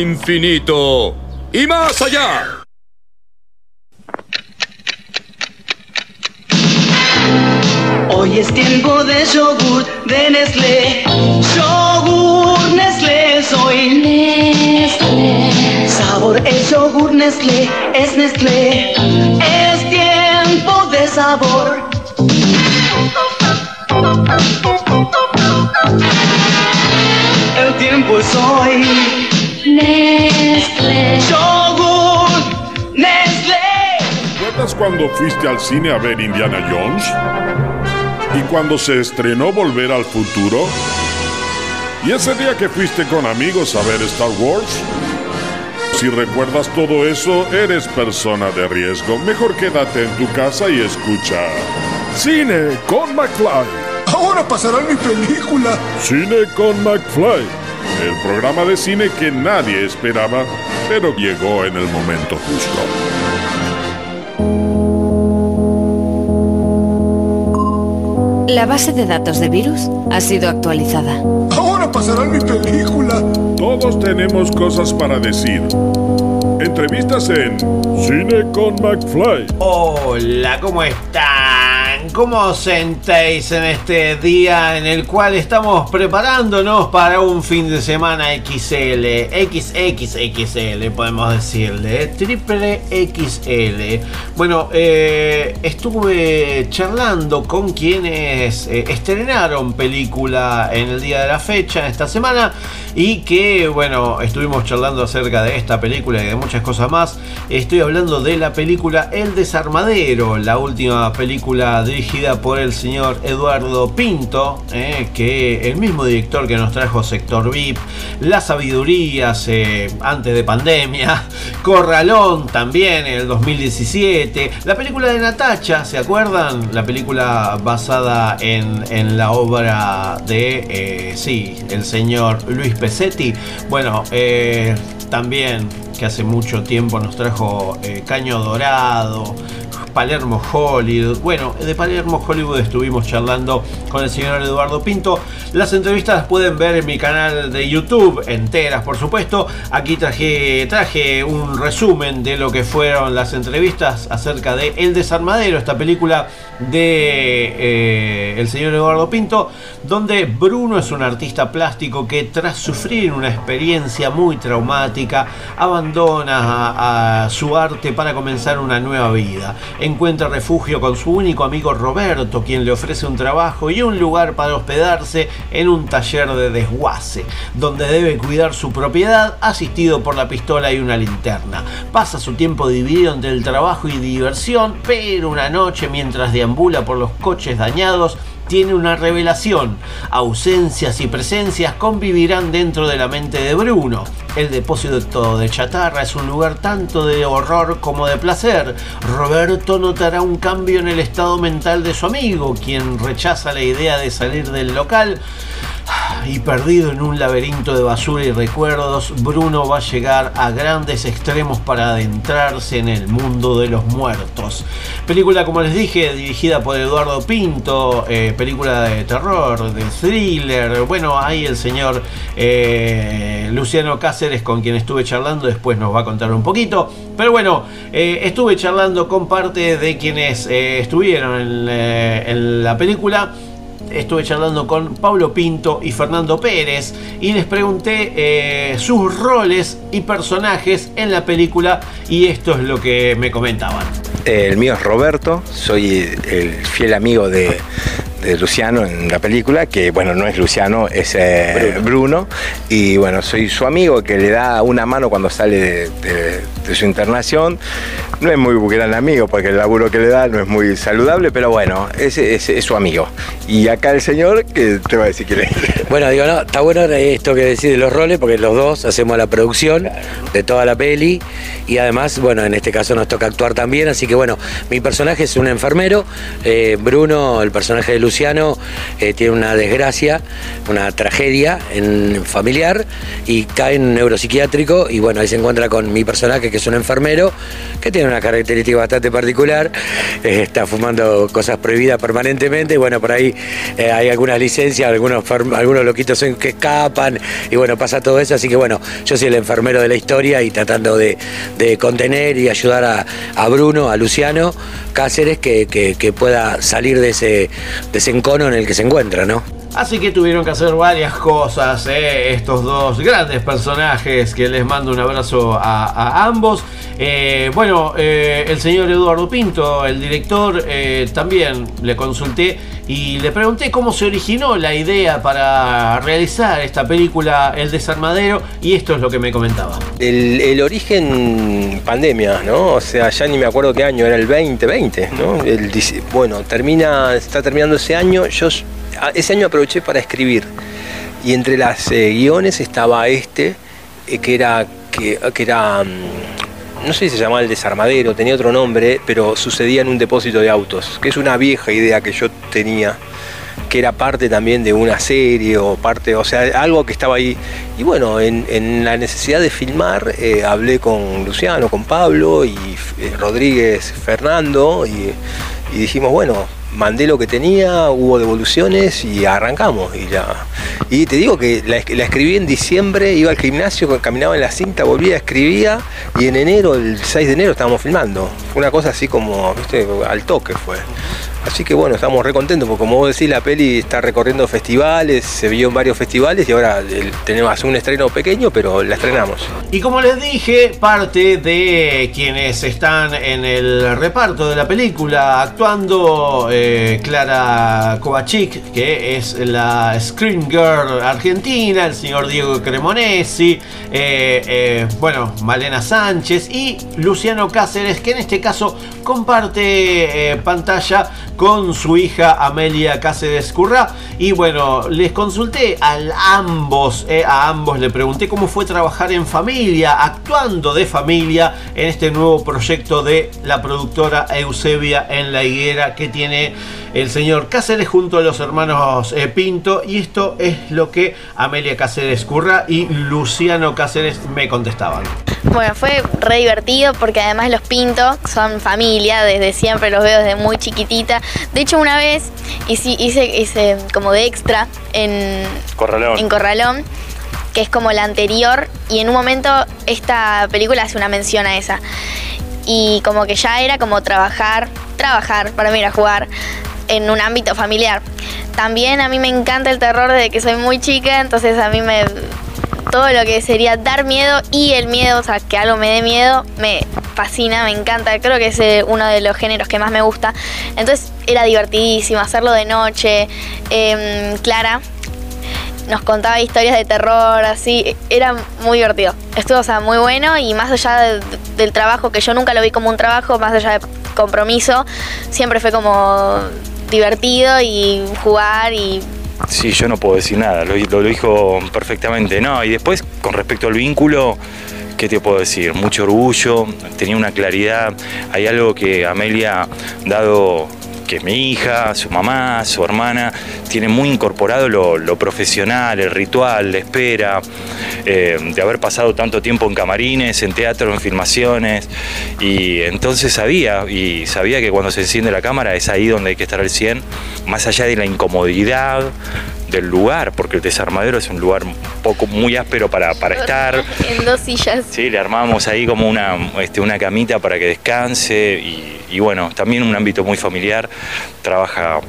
Speaker 36: infinito y más allá.
Speaker 37: Hoy es tiempo de yogur de Nestlé. Yogur Nestlé soy. Nestlé. Sabor es yogur Nestlé, es Nestlé. Es tiempo de sabor. El tiempo es hoy. Nestlé. Nestlé.
Speaker 3: ¿Recuerdas cuando fuiste al cine a ver Indiana Jones? ¿Y cuando se estrenó Volver al Futuro? ¿Y ese día que fuiste con amigos a ver Star Wars? Si recuerdas todo eso, eres persona de riesgo. Mejor quédate en tu casa y escucha. Cine con McFly.
Speaker 34: Ahora pasará mi película.
Speaker 3: Cine con McFly el programa de cine que nadie esperaba, pero llegó en el momento justo.
Speaker 38: La base de datos de virus ha sido actualizada.
Speaker 34: Ahora pasará mi película.
Speaker 3: Todos tenemos cosas para decir. Entrevistas en Cine con McFly.
Speaker 13: Hola, ¿cómo estás? ¿Cómo sentéis en este día en el cual estamos preparándonos para un fin de semana XL? XXXL, podemos decirle. Triple XL. Bueno, eh, estuve charlando con quienes eh, estrenaron película en el día de la fecha, esta semana, y que, bueno, estuvimos charlando acerca de esta película y de muchas cosas más. Estoy hablando de la película El Desarmadero, la última película dirigida por el señor Eduardo Pinto, eh, que el mismo director que nos trajo Sector VIP, La Sabiduría eh, antes de pandemia, Corralón también en el 2017, la película de Natacha, ¿se acuerdan? La película basada en, en la obra de, eh, sí, el señor Luis Pesetti. Bueno, eh, también que hace mucho tiempo nos trajo eh, Caño Dorado, Palermo Hollywood. Bueno, de Palermo Hollywood estuvimos charlando con el señor Eduardo Pinto. Las entrevistas las pueden ver en mi canal de YouTube, enteras por supuesto. Aquí traje, traje un resumen de lo que fueron las entrevistas acerca de El Desarmadero, esta película de eh, el señor Eduardo Pinto, donde Bruno es un artista plástico que tras sufrir una experiencia muy traumática, abandona a, a su arte para comenzar una nueva vida. Encuentra refugio con su único amigo Roberto, quien le ofrece un trabajo y un lugar para hospedarse en un taller de desguace, donde debe cuidar su propiedad asistido por la pistola y una linterna. Pasa su tiempo dividido entre el trabajo y diversión, pero una noche mientras deambula por los coches dañados, tiene una revelación. Ausencias y presencias convivirán dentro de la mente de Bruno. El depósito de chatarra es un lugar tanto de horror como de placer. Roberto notará un cambio en el estado mental de su amigo, quien rechaza la idea de salir del local. Y perdido en un laberinto de basura y recuerdos, Bruno va a llegar a grandes extremos para adentrarse en el mundo de los muertos. Película, como les dije, dirigida por Eduardo Pinto, eh, película de terror, de thriller. Bueno, ahí el señor eh, Luciano Cáceres, con quien estuve charlando, después nos va a contar un poquito. Pero bueno, eh, estuve charlando con parte de quienes estuvieron en la película estuve charlando con Pablo Pinto y Fernando Pérez y les pregunté eh, sus roles y personajes en la película y esto es lo que me comentaban.
Speaker 39: El mío es Roberto, soy el fiel amigo de, de Luciano en la película, que bueno, no es Luciano, es eh, Bruno. y bueno, soy su amigo que le da una mano cuando sale de, de- de su internación. No es muy gran amigo porque el laburo que le da no es muy saludable, pero bueno, es, es- es su amigo. Y acá el señor, que te va a decir quién es.
Speaker 40: Bueno, digo, no, está bueno esto que decís de los roles, porque los dos hacemos la producción de toda la peli y además, bueno, en este caso nos toca actuar también, así que bueno, mi personaje es un enfermero, eh, Bruno, el personaje de Luciano, eh, tiene una desgracia, una tragedia en familiar y cae en un neuropsiquiátrico y bueno, ahí se encuentra con mi personaje que es un enfermero, que tiene una característica bastante particular, eh, está fumando cosas prohibidas permanentemente y bueno, por ahí eh, hay algunas licencias, algunos, algunos loquitos que escapan y bueno, pasa todo eso, así que bueno, yo soy el enfermero de la historia y tratando de, de contener y ayudar a, Bruno, a Luciano Cáceres, que, que- que pueda salir de ese encono en el que se encuentra, ¿no?
Speaker 13: Así que tuvieron que hacer varias cosas, eh, estos dos grandes personajes que les mando un abrazo a, ambos. Eh, bueno, eh, el señor Eduardo Pinto, el director, también le consulté y le pregunté cómo se originó la idea para realizar esta película El Desarmadero y esto es lo que me comentaba.
Speaker 39: El, origen pandemia, ¿no? O sea, ya ni me acuerdo qué año, era el 2020, ¿no? Bueno, termina, está terminando ese año. Yo ese año aproveché para escribir. Y entre las eh, guiones estaba este, eh, que era, que, que era, mm, no sé si se llamaba el desarmadero, tenía otro nombre, pero sucedía en un depósito de autos, que es una vieja idea que yo tenía que era parte también de una serie o parte, o sea, algo que estaba ahí. Y bueno, en, la necesidad de filmar, eh, hablé con Luciano, con Pablo y eh, Rodríguez Fernando y dijimos, bueno, mandé lo que tenía, hubo devoluciones y arrancamos. Y, ya. y te digo que la, escribí en diciembre, iba al gimnasio, caminaba en la cinta, volvía, escribía y en enero, el 6 de enero, estábamos filmando. Fue una cosa así como, viste, al toque fue. Así que bueno, estamos re contentos porque como vos decís, la peli está recorriendo festivales, se vio en varios festivales y ahora tenemos un estreno pequeño, pero la estrenamos.
Speaker 13: Y como les dije, parte de quienes están en el reparto de la película actuando, eh, Clara Kovacic, que es la Screen Girl argentina, el señor Diego Cremonesi, eh, eh, bueno, Malena Sánchez y Luciano Cáceres, que en este caso comparte pantalla con su hija Amelia Cáceres Currá. Y bueno, les consulté a ambos, eh, a ambos le pregunté cómo fue trabajar en familia, actuando de familia en este nuevo proyecto de la productora Eusebia en la higuera que tiene el señor Cáceres junto a los hermanos eh, Pinto. Y esto es lo que Amelia Cáceres Currá y Luciano Cáceres me contestaban.
Speaker 41: Bueno, fue re divertido porque además los Pinto son familia, desde siempre los veo desde muy chiquitita. De hecho, una vez hice, hice, hice como de extra en,
Speaker 42: Corralón.
Speaker 41: en Corralón, que es como la anterior, y en un momento esta película hace una mención a esa. Y como que ya era como trabajar, trabajar, para mí era jugar en un ámbito familiar. También a mí me encanta el terror desde que soy muy chica, entonces a mí me todo lo que sería dar miedo y el miedo, o sea, que algo me dé miedo, me fascina, me encanta. Creo que es eh, uno de los géneros que más me gusta. Entonces era divertidísimo hacerlo de noche. Em, Clara nos contaba historias de terror, así, era muy divertido. Estuvo, o sea, muy bueno y más allá de- del trabajo, que yo nunca lo vi como un trabajo, más allá de compromiso, siempre fue como divertido y jugar y
Speaker 42: Sí, yo no puedo decir nada, lo, dijo perfectamente. No, y después, con respecto al vínculo, ¿qué te puedo decir? Mucho orgullo, tenía una claridad. Hay algo que Amelia, dado que mi hija, su mamá, su hermana, tiene muy incorporado lo, lo profesional, el ritual, la espera, eh, de haber pasado tanto tiempo en camarines, en teatro, en filmaciones, y entonces sabía, y sabía que cuando se enciende la cámara es ahí donde hay que estar al 100, más allá de la incomodidad del lugar, porque el desarmadero es un lugar un poco muy áspero para, para estar.
Speaker 41: en dos sillas.
Speaker 42: Sí, le armamos ahí como una, este, una camita para que descanse y, y bueno, también un ámbito muy familiar. Trabaja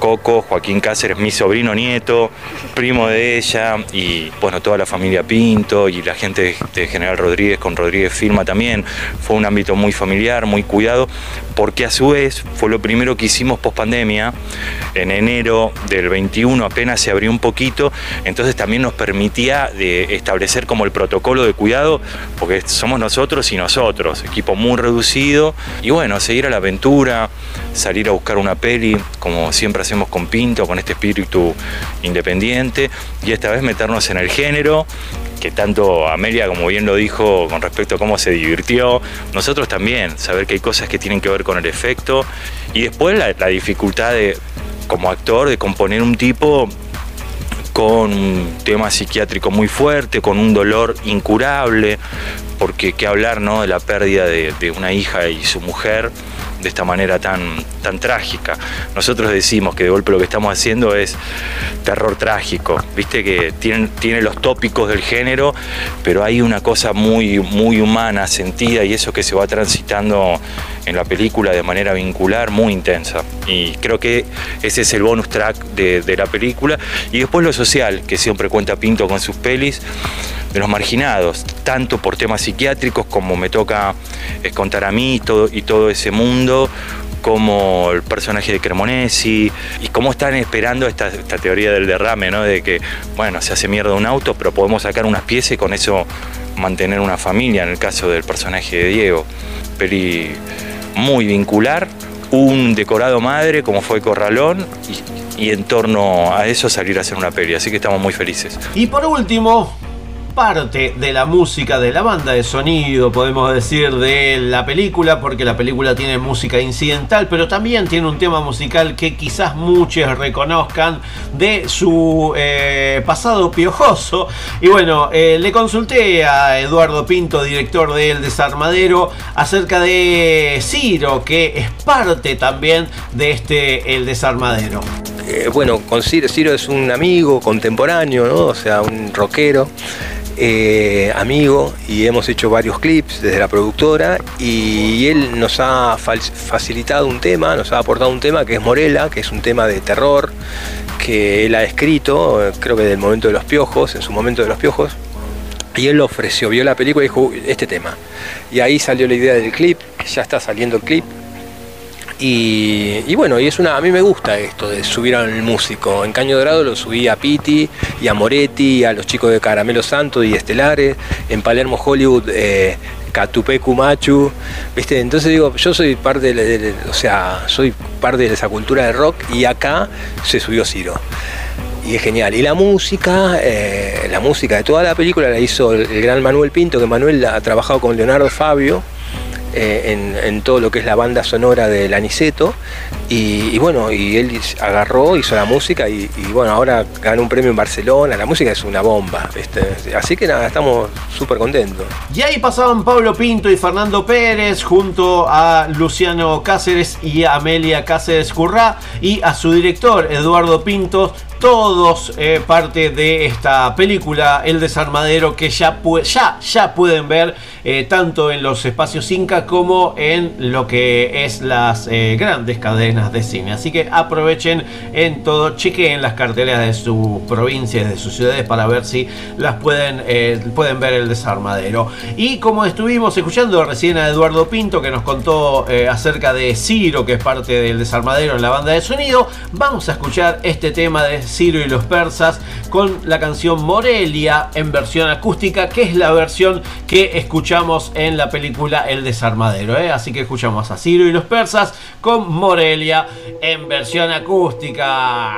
Speaker 42: Coco, Joaquín Cáceres, mi sobrino nieto, primo de ella y bueno, toda la familia Pinto y la gente de, General Rodríguez con Rodríguez Firma también. Fue un ámbito muy familiar, muy cuidado, porque a su vez fue lo primero que hicimos post pandemia. En enero del 21 apenas se abrió un poquito, entonces también nos permitía de establecer como el protocolo de cuidado, porque somos nosotros y nosotros, equipo muy reducido, y bueno, seguir a la aventura, salir a buscar una peli, como siempre con Pinto, con este espíritu independiente, y esta vez meternos en el género, que tanto Amelia, como bien lo dijo, con respecto a cómo se divirtió, nosotros también, saber que hay cosas que tienen que ver con el efecto, y después la, la dificultad de, como actor, de componer un tipo con un tema psiquiátrico muy fuerte, con un dolor incurable, porque qué hablar ¿no? de la pérdida de, de una hija y su mujer de esta manera tan, tan trágica. Nosotros decimos que de golpe lo que estamos haciendo es terror trágico, viste que tiene, tiene los tópicos del género, pero hay una cosa muy, muy humana, sentida, y eso que se va transitando en la película de manera vincular, muy intensa. Y creo que ese es el bonus track de, la película. Y después lo social, que siempre cuenta Pinto con sus pelis, de los marginados, tanto por temas psiquiátricos como me toca contar a mí todo, y todo ese mundo, como el personaje de Cremonesi, y cómo están esperando esta, teoría del derrame, ¿no? de que, bueno, se hace mierda un auto, pero podemos sacar unas piezas y con eso mantener una familia, en el caso del personaje de Diego. Peli muy vincular, un decorado madre como fue Corralón, y, y en torno a eso salir a hacer una peli, así que estamos muy felices.
Speaker 13: Y por último, parte de la música, de la banda de sonido, podemos decir, de la película, porque la película tiene música incidental, pero también tiene un tema musical que quizás muchos reconozcan de su eh, pasado piojoso. Y bueno, eh, le consulté a Eduardo Pinto, director de El Desarmadero, acerca de Ciro, que es parte también de este El Desarmadero.
Speaker 39: Eh, bueno, con Ciro, Ciro es un amigo contemporáneo, ¿no? O sea, un rockero. eh, amigo y hemos hecho varios clips desde la productora y él nos ha facilitado un tema, nos ha aportado un tema que es Morela, que es un tema de terror que él ha escrito, creo que del momento de los piojos, en su momento de los piojos, y él lo ofreció, vio la película y dijo, "Uy, este tema. Y ahí salió la idea del clip, ya está saliendo el clip. Y, y bueno, y es una, a mí me gusta esto de subir al músico. En Caño Dorado lo subí a Piti y a Moretti, a los chicos de Caramelo Santo y Estelares. En Palermo Hollywood, eh, Catupecu Machu. ¿Viste? Entonces digo, yo soy parte de, o sea, soy parte de esa cultura de rock y acá se subió Ciro y es genial. Y la música, eh, la música de toda la película la hizo el gran Manuel Pinto, que Manuel ha trabajado con Leonardo Fabio eh, en, todo lo que es la banda sonora del Aniceto. Y, bueno, y él agarró, hizo la música y, bueno, ahora ganó un premio en Barcelona. La música es una bomba, ¿viste? Así que nada, estamos súper contentos.
Speaker 13: Y ahí pasaban Pablo Pinto y Fernando Pérez junto a Luciano Cáceres y a Amelia Cáceres Currá y a su director Eduardo Pinto, todos eh, parte de esta película El Desarmadero que ya, ya, ya pueden ver eh, tanto en los espacios Inca como en lo que es las eh, grandes cadenas de cine. Así que aprovechen en todo, chequen las carteleras de su provincia, de sus ciudades para ver si las pueden, pueden ver el desarmadero. Y como estuvimos escuchando recién a Eduardo Pinto que nos contó acerca de Ciro, que es parte del desarmadero en la banda de sonido, vamos a escuchar este tema de Ciro y los persas con la canción Morelia en versión acústica, que es la versión que escuchamos en la película El desarmadero. ¿eh? Así que escuchamos a Ciro y los persas con Morelia en versión acústica.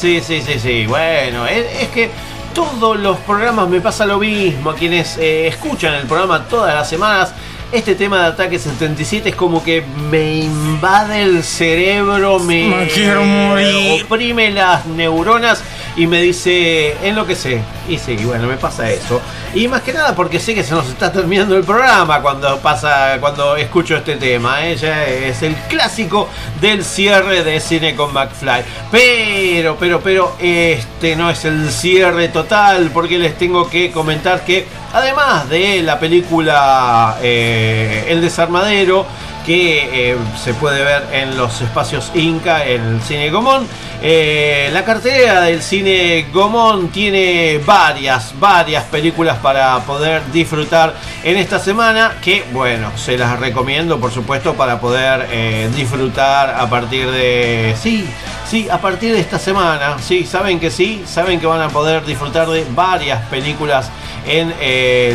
Speaker 13: Sí, sí, sí, sí. Bueno, es, es que todos los programas me pasa lo mismo. A quienes eh, escuchan el programa todas las semanas, este tema de Ataque 77 es como que me invade el cerebro, me,
Speaker 43: Me quiero morir.
Speaker 13: oprime las neuronas y me dice enloquece. Y sí, bueno, me pasa eso. Y más que nada porque sé que se nos está terminando el programa cuando pasa, cuando escucho este tema. ¿eh? Ya es el clásico del cierre de cine con McFly. Pero, pero, pero, este no es el cierre total porque les tengo que comentar que además de la película eh, El Desarmadero, que eh, se puede ver en los espacios Inca, en el cine Gomón. Eh, la cartera del cine Gomón tiene varias, varias películas para poder disfrutar en esta semana. Que bueno, se las recomiendo por supuesto para poder eh, disfrutar a partir de... Sí, sí, a partir de esta semana. Sí, saben que sí, saben que van a poder disfrutar de varias películas en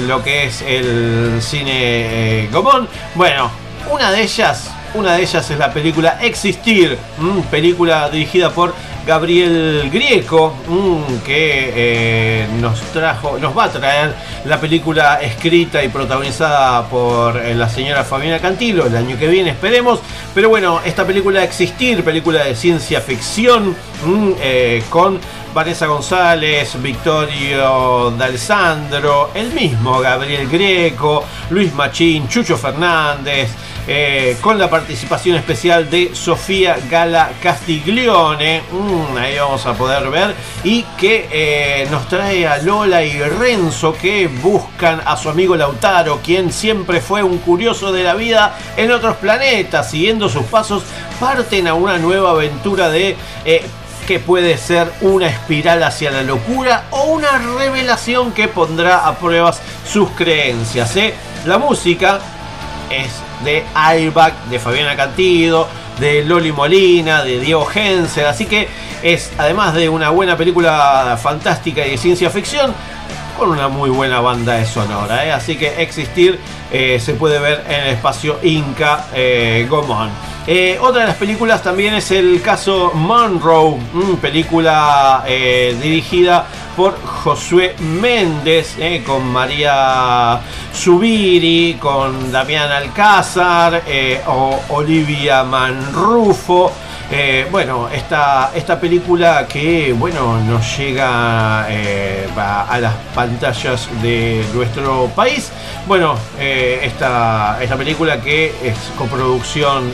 Speaker 13: lo que es el cine Gomón. Bueno, una de ellas, una de ellas es la película Existir, mm, película dirigida por Gabriel Grieco, mm, que eh, nos trajo, nos va a traer la película escrita y protagonizada por eh, la señora Fabiana Cantilo el año que viene, esperemos. Pero bueno, esta película Existir, película de ciencia ficción, mm, eh, con Vanessa González, Victorio D'Alessandro, el mismo Gabriel Greco, Luis Machín, Chucho Fernández, eh, con la participación especial de Sofía Gala Castiglione, mm, ahí vamos a poder ver, y que eh, nos trae a Lola y Renzo que buscan a su amigo Lautaro, quien siempre fue un curioso de la vida en otros planetas, siguiendo sus pasos, parten a una nueva aventura de... eh, que puede ser una espiral hacia la locura o una revelación que pondrá a pruebas sus creencias. ¿eh? La música es de Airbag, de Fabiana Cantido, de Loli Molina, de Diego Hensel, así que es además de una buena película fantástica y de ciencia ficción, con una muy buena banda de sonora, ¿eh? así que existir eh, se puede ver en el espacio Inca Gomón. Eh, otra de las películas también es el caso Monroe, mm, película eh, dirigida por Josué Méndez, eh, con María Zubiri, con Damián Alcázar, o Olivia Manrufo. Eh, bueno, esta, esta película que bueno nos llega eh, a las pantallas de nuestro país. Bueno, eh, esta, esta película que es coproducción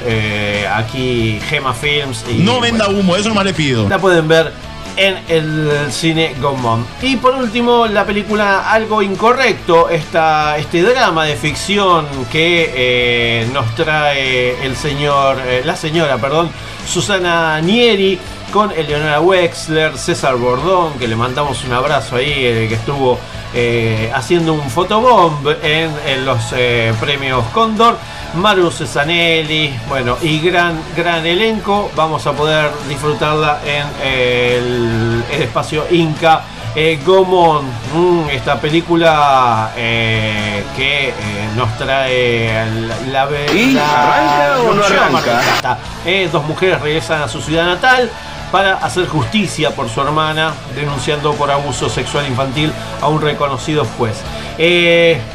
Speaker 13: aquí Gema Films. Y,
Speaker 44: No venda humo, eso nomás le pido.
Speaker 13: La pueden ver en el cine Gomón. Y por último, la película Algo Incorrecto, este drama de ficción que eh, nos trae el señor, eh, la señora, perdón, Susana Nieri con Eleonora Wexler, César Bordón, que le mandamos un abrazo ahí, eh, que estuvo eh, haciendo un fotobomb en, los eh, premios Cóndor. Maru Cesanelli, bueno, y gran, gran elenco. Vamos a poder disfrutarla en el espacio Inca. Eh, Gomón, mm, esta película eh, que eh, nos trae la, la,
Speaker 45: ¿Y arranca o no
Speaker 13: Noche
Speaker 45: arranca?
Speaker 13: Amargata. Eh, dos mujeres regresan a su ciudad natal para hacer justicia por su hermana, denunciando por abuso sexual infantil a un reconocido juez.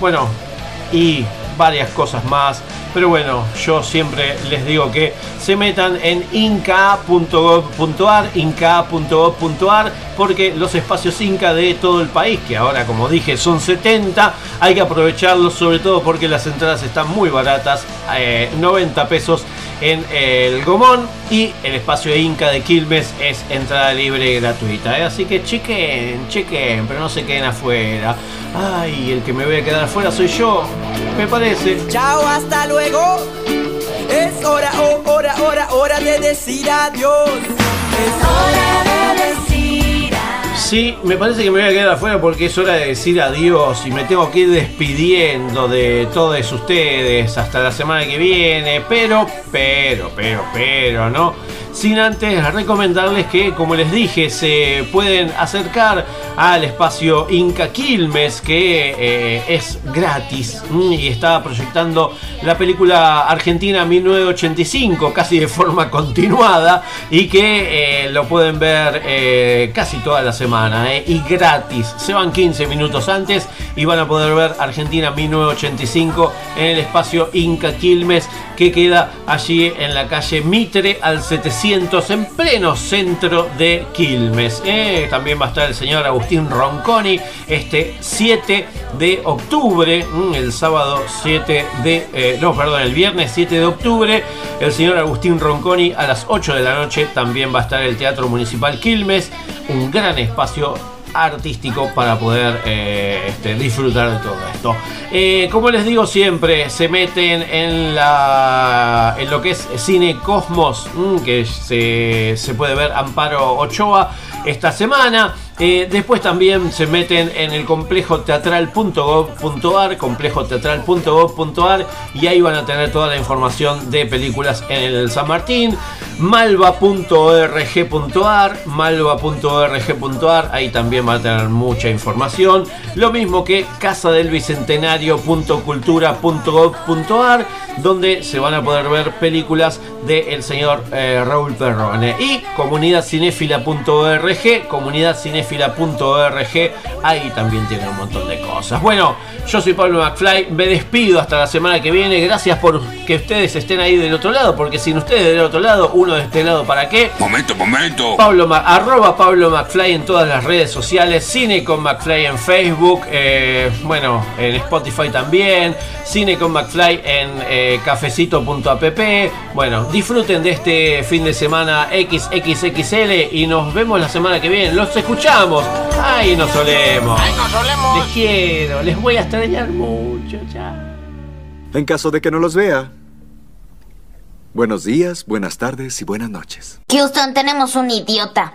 Speaker 13: Bueno, y varias cosas más. Pero bueno, yo siempre les digo que se metan en inca.gov.ar, inca.gov.ar, porque los espacios Inca de todo el país, que ahora como dije son 70, hay que aprovecharlos, sobre todo porque las entradas están muy baratas, eh, 90 pesos en el Gomón y el espacio Inca de Quilmes es entrada libre y gratuita. ¿eh? Así que chequen, chequen, pero no se queden afuera. Ay, el que me voy a quedar afuera soy yo, me parece.
Speaker 37: Chao, hasta luego. Es hora, oh, hora, hora, hora de decir adiós. Es hora de decir
Speaker 13: Sí, me parece que me voy a quedar afuera porque es hora de decir adiós y me tengo que ir despidiendo de todos ustedes hasta la semana que viene. Pero, pero, pero, pero, ¿no? Sin antes recomendarles que, como les dije, se pueden acercar al espacio Inca Quilmes, que eh, es gratis mm, y está proyectando la película Argentina 1985, casi de forma continuada, y que eh, lo pueden ver eh, casi toda la semana, y gratis. Se van 15 minutos antes y van a poder ver Argentina 1985 en el espacio Inca Quilmes, que queda allí en la calle Mitre al 700 en pleno centro de Quilmes. Eh, también va a estar el señor Agustín Ronconi este 7 de octubre, mm, el sábado 7 de, eh, no, perdón, el viernes 7 de octubre, el señor Agustín Ronconi a las 8 de la noche también va a estar el Teatro Municipal Quilmes, un gran espacio artístico para poder eh, este, disfrutar de todo esto. Eh, como les digo siempre, se meten en, la, en lo que es Cine Cosmos, mm, que se, se puede ver Amparo Ochoa esta semana. Eh, después también se meten en el complejo teatral.gov.ar, complejo teatral.gov.ar y ahí van a tener toda la información de películas en el San Martín. Malva.org.ar, malva.org.ar, ahí también van a tener mucha información. Lo mismo que casadelbicentenario.cultura.gov.ar, donde se van a poder ver películas del señor eh, Raúl Perrone. Y comunidadcinefila.org, comunidad fila.org. Ahí también tiene un montón de cosas. Bueno, yo soy Pablo McFly. Me despido hasta la semana que viene. Gracias por que ustedes estén ahí del otro lado. Porque sin ustedes del otro lado, uno de este lado, ¿para qué?
Speaker 36: Momento, momento.
Speaker 13: Pablo, arroba Pablo McFly en todas las redes sociales. Cine con McFly en Facebook. Eh, bueno, en Spotify también. Cine con McFly en eh, cafecito.app. Bueno, disfruten de este fin de semana XXXL y nos vemos la semana que viene. Los escuchamos Ay, nos solemos.
Speaker 30: Ay, nos solemos.
Speaker 13: Les quiero, les voy a extrañar mucho, ya.
Speaker 46: En caso de que no los vea. Buenos días, buenas tardes y buenas noches.
Speaker 47: Houston, tenemos un idiota.